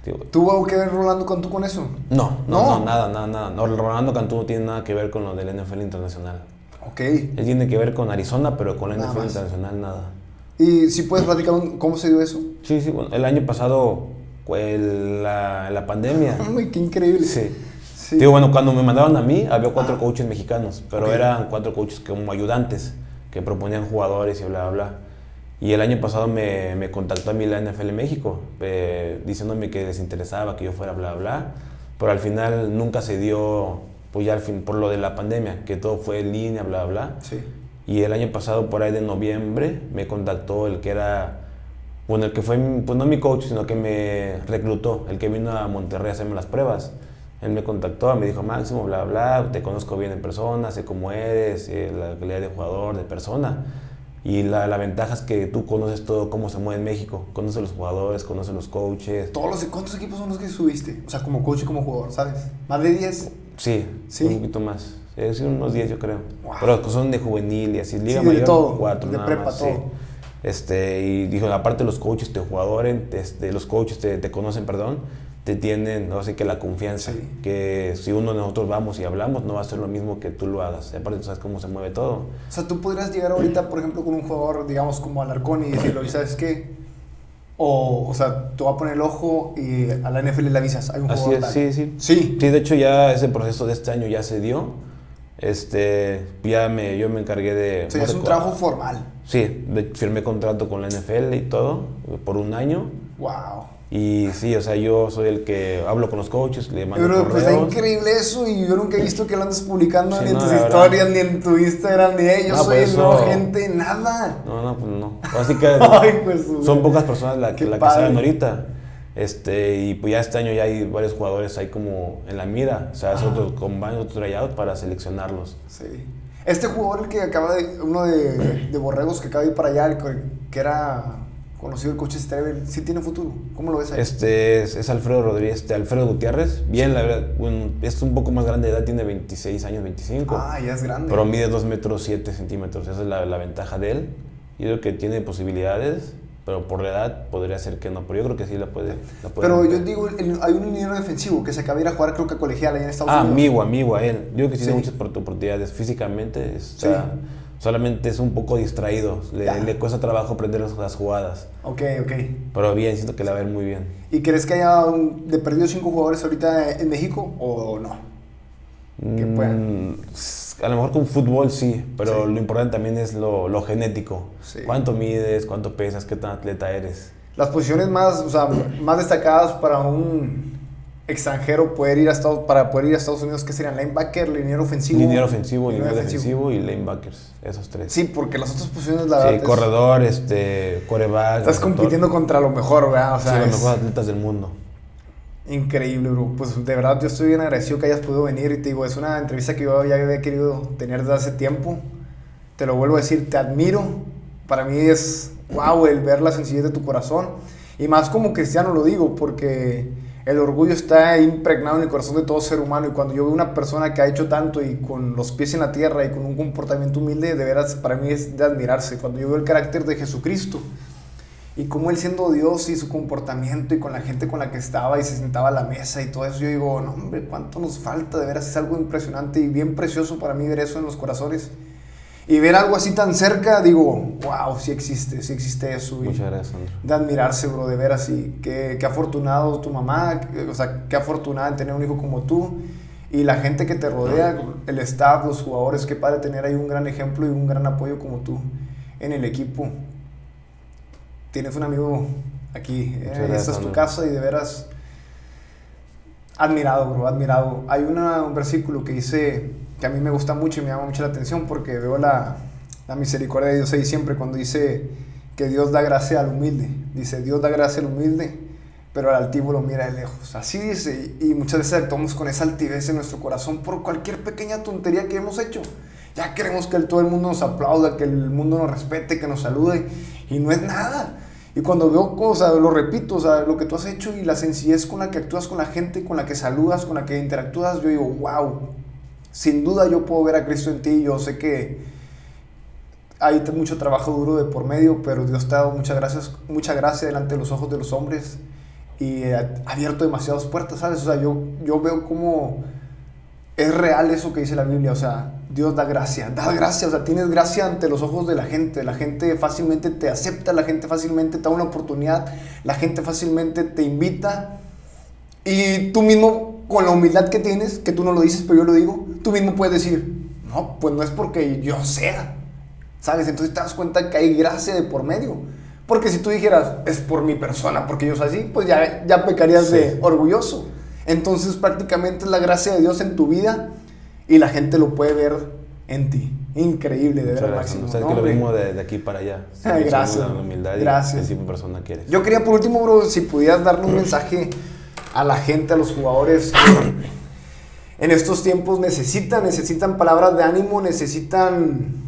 Speaker 2: Digo,
Speaker 1: ¿Tuvo algo que ver Rolando Cantú con eso?
Speaker 2: no, no,
Speaker 1: No.
Speaker 2: no, nada, nada, nada. No, Rolando Cantú no tiene nada que ver con lo del NFL Internacional.
Speaker 1: Ok.
Speaker 2: Él tiene que ver con Arizona, pero con la
Speaker 1: Nada
Speaker 2: NFL
Speaker 1: más.
Speaker 2: Internacional nada.
Speaker 1: ¿Y si puedes platicar cómo se dio eso?
Speaker 2: Sí, sí, bueno, el año pasado, pues, la, la pandemia.
Speaker 1: Uy, qué increíble.
Speaker 2: Sí.
Speaker 1: Sí.
Speaker 2: Digo, bueno, cuando me mandaron a mí, había cuatro
Speaker 1: Ah.
Speaker 2: coaches mexicanos, pero
Speaker 1: Ok.
Speaker 2: eran cuatro coaches como ayudantes que proponían jugadores y bla, bla, bla. Y el año pasado me, me contactó a mí la NFL México, eh, diciéndome que les interesaba que yo fuera, bla, bla. Pero al final nunca se dio, pues ya al fin, por lo de la pandemia, que todo fue en línea, bla, bla.
Speaker 1: Sí.
Speaker 2: Y el año pasado, por ahí de noviembre, me contactó el que era, bueno, el que fue, pues no mi coach, sino que me reclutó, el que vino a Monterrey a hacerme las pruebas. Él me contactó, me dijo, Máximo, bla, bla, te conozco bien en persona, sé cómo eres, eh, la calidad de jugador, de persona. Y la, la ventaja es que tú conoces todo cómo se mueve en México, conoces los jugadores, conoces los coaches.
Speaker 1: Todos los, ¿Cuántos equipos son los que subiste? O sea, como coach y como jugador, ¿sabes? ¿Más de 10?
Speaker 2: Sí,
Speaker 1: Sí.
Speaker 2: un poquito más. Es unos 10 yo creo.
Speaker 1: Wow.
Speaker 2: Pero son de juvenil y así. Liga
Speaker 1: Sí, de
Speaker 2: mayor,
Speaker 1: todo,
Speaker 2: cuatro
Speaker 1: de
Speaker 2: nada
Speaker 1: prepa,
Speaker 2: más, sí.
Speaker 1: todo.
Speaker 2: Este, y dijo, aparte los coaches te jugadores, este, los coaches te, te conocen, perdón, te tienen, no sé, que la confianza.
Speaker 1: Sí.
Speaker 2: Que si uno de nosotros vamos y hablamos, no va a ser lo mismo que tú lo hagas. Y aparte tú sabes cómo se mueve todo.
Speaker 1: O sea, tú podrías llegar ahorita, por ejemplo, con un jugador, digamos, como Alarcón y decirle, "Oye, ¿sabes qué? O, o sea, te va a poner el ojo y a la NFL le avisas, hay un
Speaker 2: Así
Speaker 1: jugador
Speaker 2: es,
Speaker 1: tal.
Speaker 2: sí, sí.
Speaker 1: Sí.
Speaker 2: Sí, de hecho ya ese proceso de este año ya se dio. Este, ya me, yo me encargué de...
Speaker 1: O sea,
Speaker 2: no
Speaker 1: es un trabajo formal.
Speaker 2: Sí, de- firmé contrato con la NFL y todo por un año.
Speaker 1: Wow.
Speaker 2: Y sí, o sea, yo soy el que hablo con los coaches, le mando
Speaker 1: Pero pues está
Speaker 2: correos.
Speaker 1: increíble eso y yo nunca he visto que lo andes publicando
Speaker 2: Sí,
Speaker 1: ni en
Speaker 2: no,
Speaker 1: tus
Speaker 2: la verdad.
Speaker 1: historias, ni en tu Instagram, ni de yo
Speaker 2: No,
Speaker 1: soy
Speaker 2: pues
Speaker 1: el nuevo
Speaker 2: eso-
Speaker 1: gente, nada.
Speaker 2: No, no, pues no. Así que
Speaker 1: Ay, pues,
Speaker 2: son pocas personas las
Speaker 1: Qué
Speaker 2: la que saben ahorita. Este, y pues ya este año ya hay varios jugadores ahí como en la mira. O sea, es
Speaker 1: Ah.
Speaker 2: otro combine, otro tryout para seleccionarlos.
Speaker 1: Sí. Este jugador el que acaba de, uno de, de Borregos que acaba de ir para allá, el que, que era, conocido el coach Strebel, sí tiene futuro. ¿Cómo lo ves ahí?
Speaker 2: Este es, es Alfredo Rodríguez, este, Alfredo Gutiérrez. Bien, la verdad, es un poco más grande de edad, tiene 26 años, 25.
Speaker 1: ah, ya es grande.
Speaker 2: Pero mide 2 metros 7 centímetros. Esa es la, la ventaja de él. Yo creo que tiene posibilidades, pero por la edad podría ser que no. Pero yo creo que sí la puede. la puede
Speaker 1: Pero yo digo, el- hay un liniero defensivo que se acaba de ir a jugar, creo que a colegial allá en Estados
Speaker 2: Ah,
Speaker 1: Unidos.
Speaker 2: amigo, amigo a él. Yo creo que sí, tiene muchas opor- oportunidades. Físicamente, está- solamente es un poco distraído. Le, le cuesta trabajo aprender las, jugadas.
Speaker 1: Ok, ok.
Speaker 2: Pero bien, siento que la va a muy bien.
Speaker 1: ¿Y crees que haya un- de perdido cinco jugadores ahorita en México o no? Que puedan.
Speaker 2: Mm, s- a lo mejor con fútbol sí, pero
Speaker 1: Sí.
Speaker 2: lo importante también es lo, lo genético.
Speaker 1: Sí.
Speaker 2: ¿Cuánto mides? ¿Cuánto pesas? ¿Qué tan atleta eres?
Speaker 1: Las posiciones más, o sea, más destacadas para un extranjero poder ir a Estados, para poder ir a Estados Unidos, ¿qué serían? Linebacker, liniero ofensivo.
Speaker 2: Liniero ofensivo,
Speaker 1: liniero
Speaker 2: defensivo y lanebackers. Esos tres.
Speaker 1: Sí, porque las otras posiciones, la
Speaker 2: Sí,
Speaker 1: verdad, es-
Speaker 2: corredor, este, coreback.
Speaker 1: estás
Speaker 2: receptor.
Speaker 1: compitiendo contra lo mejor, ¿verdad? O sea,
Speaker 2: sí, los
Speaker 1: es
Speaker 2: mejores atletas del mundo.
Speaker 1: increíble, bro. Pues de verdad yo estoy bien agradecido que hayas podido venir y te digo, es una entrevista que yo ya había querido tener desde hace tiempo. Te lo vuelvo a decir, te admiro. Para mí es wow el ver la sencillez de tu corazón. Y más como cristiano lo digo, porque el orgullo está impregnado en el corazón de todo ser humano. Y cuando yo veo una persona que ha hecho tanto y con los pies en la tierra y con un comportamiento humilde, de veras para mí es de admirarse. Cuando yo veo el carácter de Jesucristo y como él siendo Dios y su comportamiento y con la gente con la que estaba y se sentaba a la mesa y todo eso, yo digo, no hombre, cuánto nos falta, de veras es algo impresionante y bien precioso para mí ver eso en los corazones. Y ver algo así tan cerca, digo, wow, sí existe, sí existe eso. Y
Speaker 2: Muchas gracias, Sandro.
Speaker 1: de admirarse, bro, de veras. Y qué, qué afortunado tu mamá, o sea, qué afortunada en tener un hijo como tú. Y la gente que te rodea, el staff, los jugadores, qué padre tener ahí un gran ejemplo y un gran apoyo como tú en el equipo. Tienes un amigo aquí, eh, esta es tu casa y de veras admirado, bro, admirado. Hay una- un versículo que dice que a mí me gusta mucho y me llama mucho la atención porque veo la, la misericordia de Dios ahí siempre cuando dice que Dios da gracia al humilde. Dice, Dios da gracia al humilde, pero al altivo lo mira de lejos. Así dice, y muchas veces actuamos con esa altivez en nuestro corazón por cualquier pequeña tontería que hemos hecho. Ya queremos que el- todo el mundo nos aplauda, que el mundo nos respete, que nos salude, y no es nada. Y cuando veo cosas, lo repito, o sea, lo que tú has hecho y la sencillez con la que actúas con la gente, con la que saludas, con la que interactúas, yo digo, wow, sin duda yo puedo ver a Cristo en ti, yo sé que hay mucho trabajo duro de por medio, pero Dios te ha dado muchas gracias, mucha gracia delante de los ojos de los hombres y ha abierto demasiadas puertas, ¿sabes? O sea, yo, yo veo cómo es real eso que dice la Biblia, o sea, Dios da gracia, da gracia, o sea, tienes gracia ante los ojos de la gente, la gente fácilmente te acepta, la gente fácilmente te da una oportunidad, la gente fácilmente te invita y tú mismo, con la humildad que tienes, que tú no lo dices, pero yo lo digo, tú mismo puedes decir, no, pues no es porque yo sea, ¿sabes? Entonces te das cuenta que hay gracia de por medio. Porque si tú dijeras, es por mi persona, porque yo soy así, pues ya, ya pecarías
Speaker 2: Sí.
Speaker 1: de orgulloso. Entonces prácticamente es la gracia de Dios en tu vida y la gente lo puede ver en ti. Increíble, de verdad. Máximo.
Speaker 2: Sabes
Speaker 1: No,
Speaker 2: que lo mismo de, de aquí para allá.
Speaker 1: Ay, gracias,
Speaker 2: humildad
Speaker 1: Gracias.
Speaker 2: y el tipo de persona que eres.
Speaker 1: Yo quería por último, bro, si pudieras darle un mensaje a la gente, a los jugadores en estos tiempos necesitan, necesitan palabras de ánimo, necesitan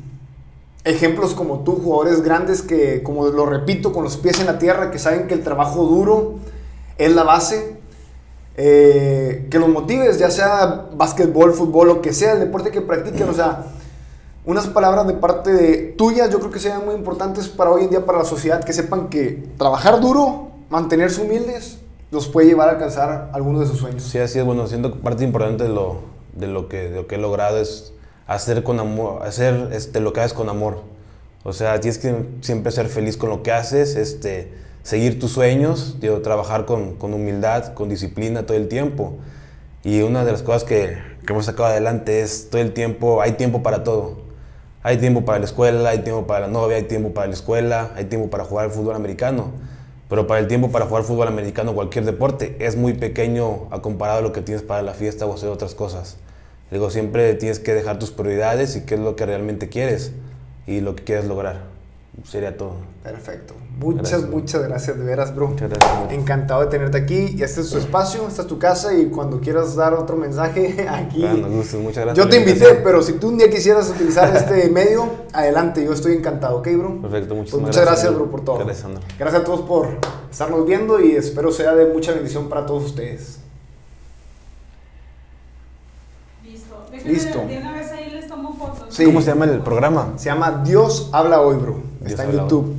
Speaker 1: ejemplos como tú, jugadores grandes que, como lo repito, con los pies en la tierra, que saben que el trabajo duro es la base. eh, que los motives, ya sea básquetbol, fútbol, lo que sea, el deporte que practiquen, o sea, unas palabras de parte de tuyas yo creo que sean muy importantes para hoy en día para la sociedad que sepan que trabajar duro, mantenerse humildes los puede llevar a alcanzar algunos de sus sueños.
Speaker 2: Sí, así es. Bueno, siento que parte importante de lo, de lo, que, de lo que he logrado es hacer con amor, hacer este, lo que haces con amor. O sea, tienes que siempre ser feliz con lo que haces, este, seguir tus sueños, digo, trabajar con, con humildad, con disciplina todo el tiempo. Y una de las cosas que, que hemos sacado adelante es todo el tiempo, hay tiempo para todo. Hay tiempo para la escuela, hay tiempo para la novia, hay tiempo para la escuela, hay tiempo para jugar al fútbol americano. Pero para el tiempo para jugar fútbol americano o cualquier deporte es muy pequeño a comparado a lo que tienes para la fiesta o hacer otras cosas. Digo, siempre tienes que dejar tus prioridades y qué es lo que realmente quieres y lo que quieres lograr. Sería todo.
Speaker 1: Perfecto. Muchas,
Speaker 2: Gracias.
Speaker 1: muchas gracias de veras, bro.
Speaker 2: Muchas gracias. bro.
Speaker 1: Encantado de tenerte aquí. Y este es tu espacio, esta es tu casa y cuando quieras dar otro mensaje aquí.
Speaker 2: Nos gusta, muchas gracias.
Speaker 1: Yo te invité, pero si tú un día quisieras utilizar este medio, adelante, yo estoy encantado, ¿ok, bro?
Speaker 2: Perfecto,
Speaker 1: Pues
Speaker 2: muchísimas
Speaker 1: muchas gracias,
Speaker 2: bro.
Speaker 1: bro, por todo.
Speaker 2: Gracias.
Speaker 1: Gracias a todos por estarnos viendo y espero sea de mucha bendición para todos ustedes.
Speaker 3: Listo.
Speaker 1: Listo. Sí.
Speaker 2: ¿Cómo se llama el programa?
Speaker 1: Se llama Dios habla hoy, bro.
Speaker 2: Dios
Speaker 1: Está en
Speaker 2: hoy.
Speaker 1: YouTube.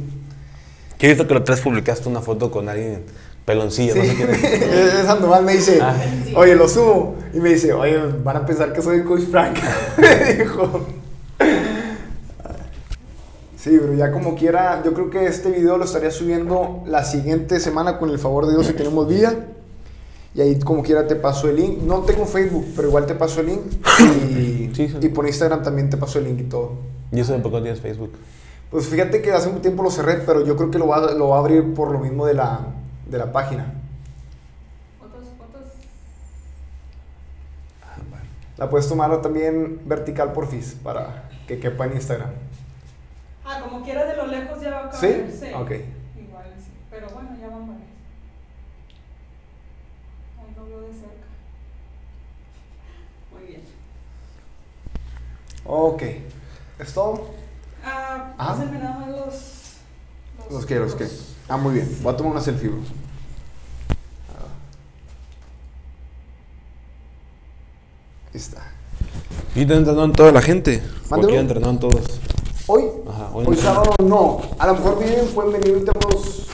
Speaker 2: He visto que lo tres publicaste una foto con alguien peloncillo,
Speaker 1: Sí.
Speaker 2: no sé quién es.
Speaker 1: Es Sandoval me dice,
Speaker 2: Ah.
Speaker 1: oye, lo subo. Y me dice, oye, van a pensar que soy el Coach Frank. me dijo. Sí, bro, ya como quiera, yo creo que este video lo estaría subiendo la siguiente semana con el favor de Dios si tenemos día. Y ahí como quiera te paso el link. No tengo Facebook, pero igual te paso el link. Y,
Speaker 2: Sí, sí.
Speaker 1: y por Instagram también te paso el link y todo.
Speaker 2: ¿Y eso de por qué no tienes Facebook?
Speaker 1: Pues fíjate que hace un tiempo lo cerré, pero yo creo que lo va, a- lo va a abrir por lo mismo de la, de la página.
Speaker 3: Fotos, fotos.
Speaker 1: La puedes tomar también vertical por FIS para que quepa en Instagram.
Speaker 3: Ah, como quiera de lo lejos ya va a
Speaker 1: ¿Sí?
Speaker 3: caber.
Speaker 1: Ok.
Speaker 3: Igual, sí. Pero bueno, ya van varias. Ahí veo de cerca. Muy bien.
Speaker 1: Ok. ¿Es todo?
Speaker 3: Ah,
Speaker 1: Ajá.
Speaker 3: pásenme nada más los.
Speaker 1: Los que, los que. Ah, muy bien. Voy a tomar una selfie, bro. Ah. Ahí está.
Speaker 2: Y te entrenaron toda la gente. Porque
Speaker 1: bro.
Speaker 2: entrenaron todos.
Speaker 1: Hoy,
Speaker 2: Ajá,
Speaker 1: hoy,
Speaker 2: hoy no.
Speaker 1: sábado no. A lo mejor vienen, pueden venir unos,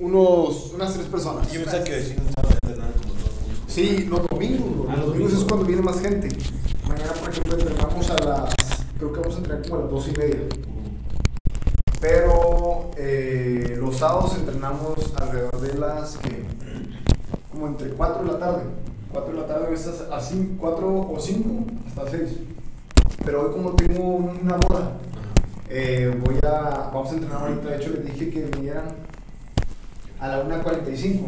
Speaker 1: unos, unas tres personas.
Speaker 2: que decían sábado entrenaron como todos.
Speaker 1: Sí, los domingos.
Speaker 2: Ah,
Speaker 1: los
Speaker 2: los
Speaker 1: domingos es cuando viene más gente. Mañana, por ejemplo, entrenamos a las. Creo que vamos a entrenar como a las dos y media. Pero eh, los sábados entrenamos alrededor de las que. como entre 4 de la tarde. 4 de la tarde, a veces así, 4 o 5 hasta 6. Pero hoy, como tengo un- una boda, eh, voy a. Vamos a entrenar ahorita. De hecho, les dije que vinieran a la 1.45.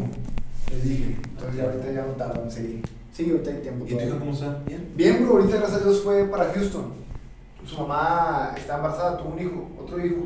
Speaker 1: Les dije. Entonces, ya ahorita ya no tardan seguir. Sí, ahorita hay tiempo.
Speaker 2: ¿Y tu hija cómo está? ¿Bien?
Speaker 1: Bien, bro, ahorita gracias a Dios fue para Houston. Su mamá está embarazada, tuvo un hijo, otro hijo.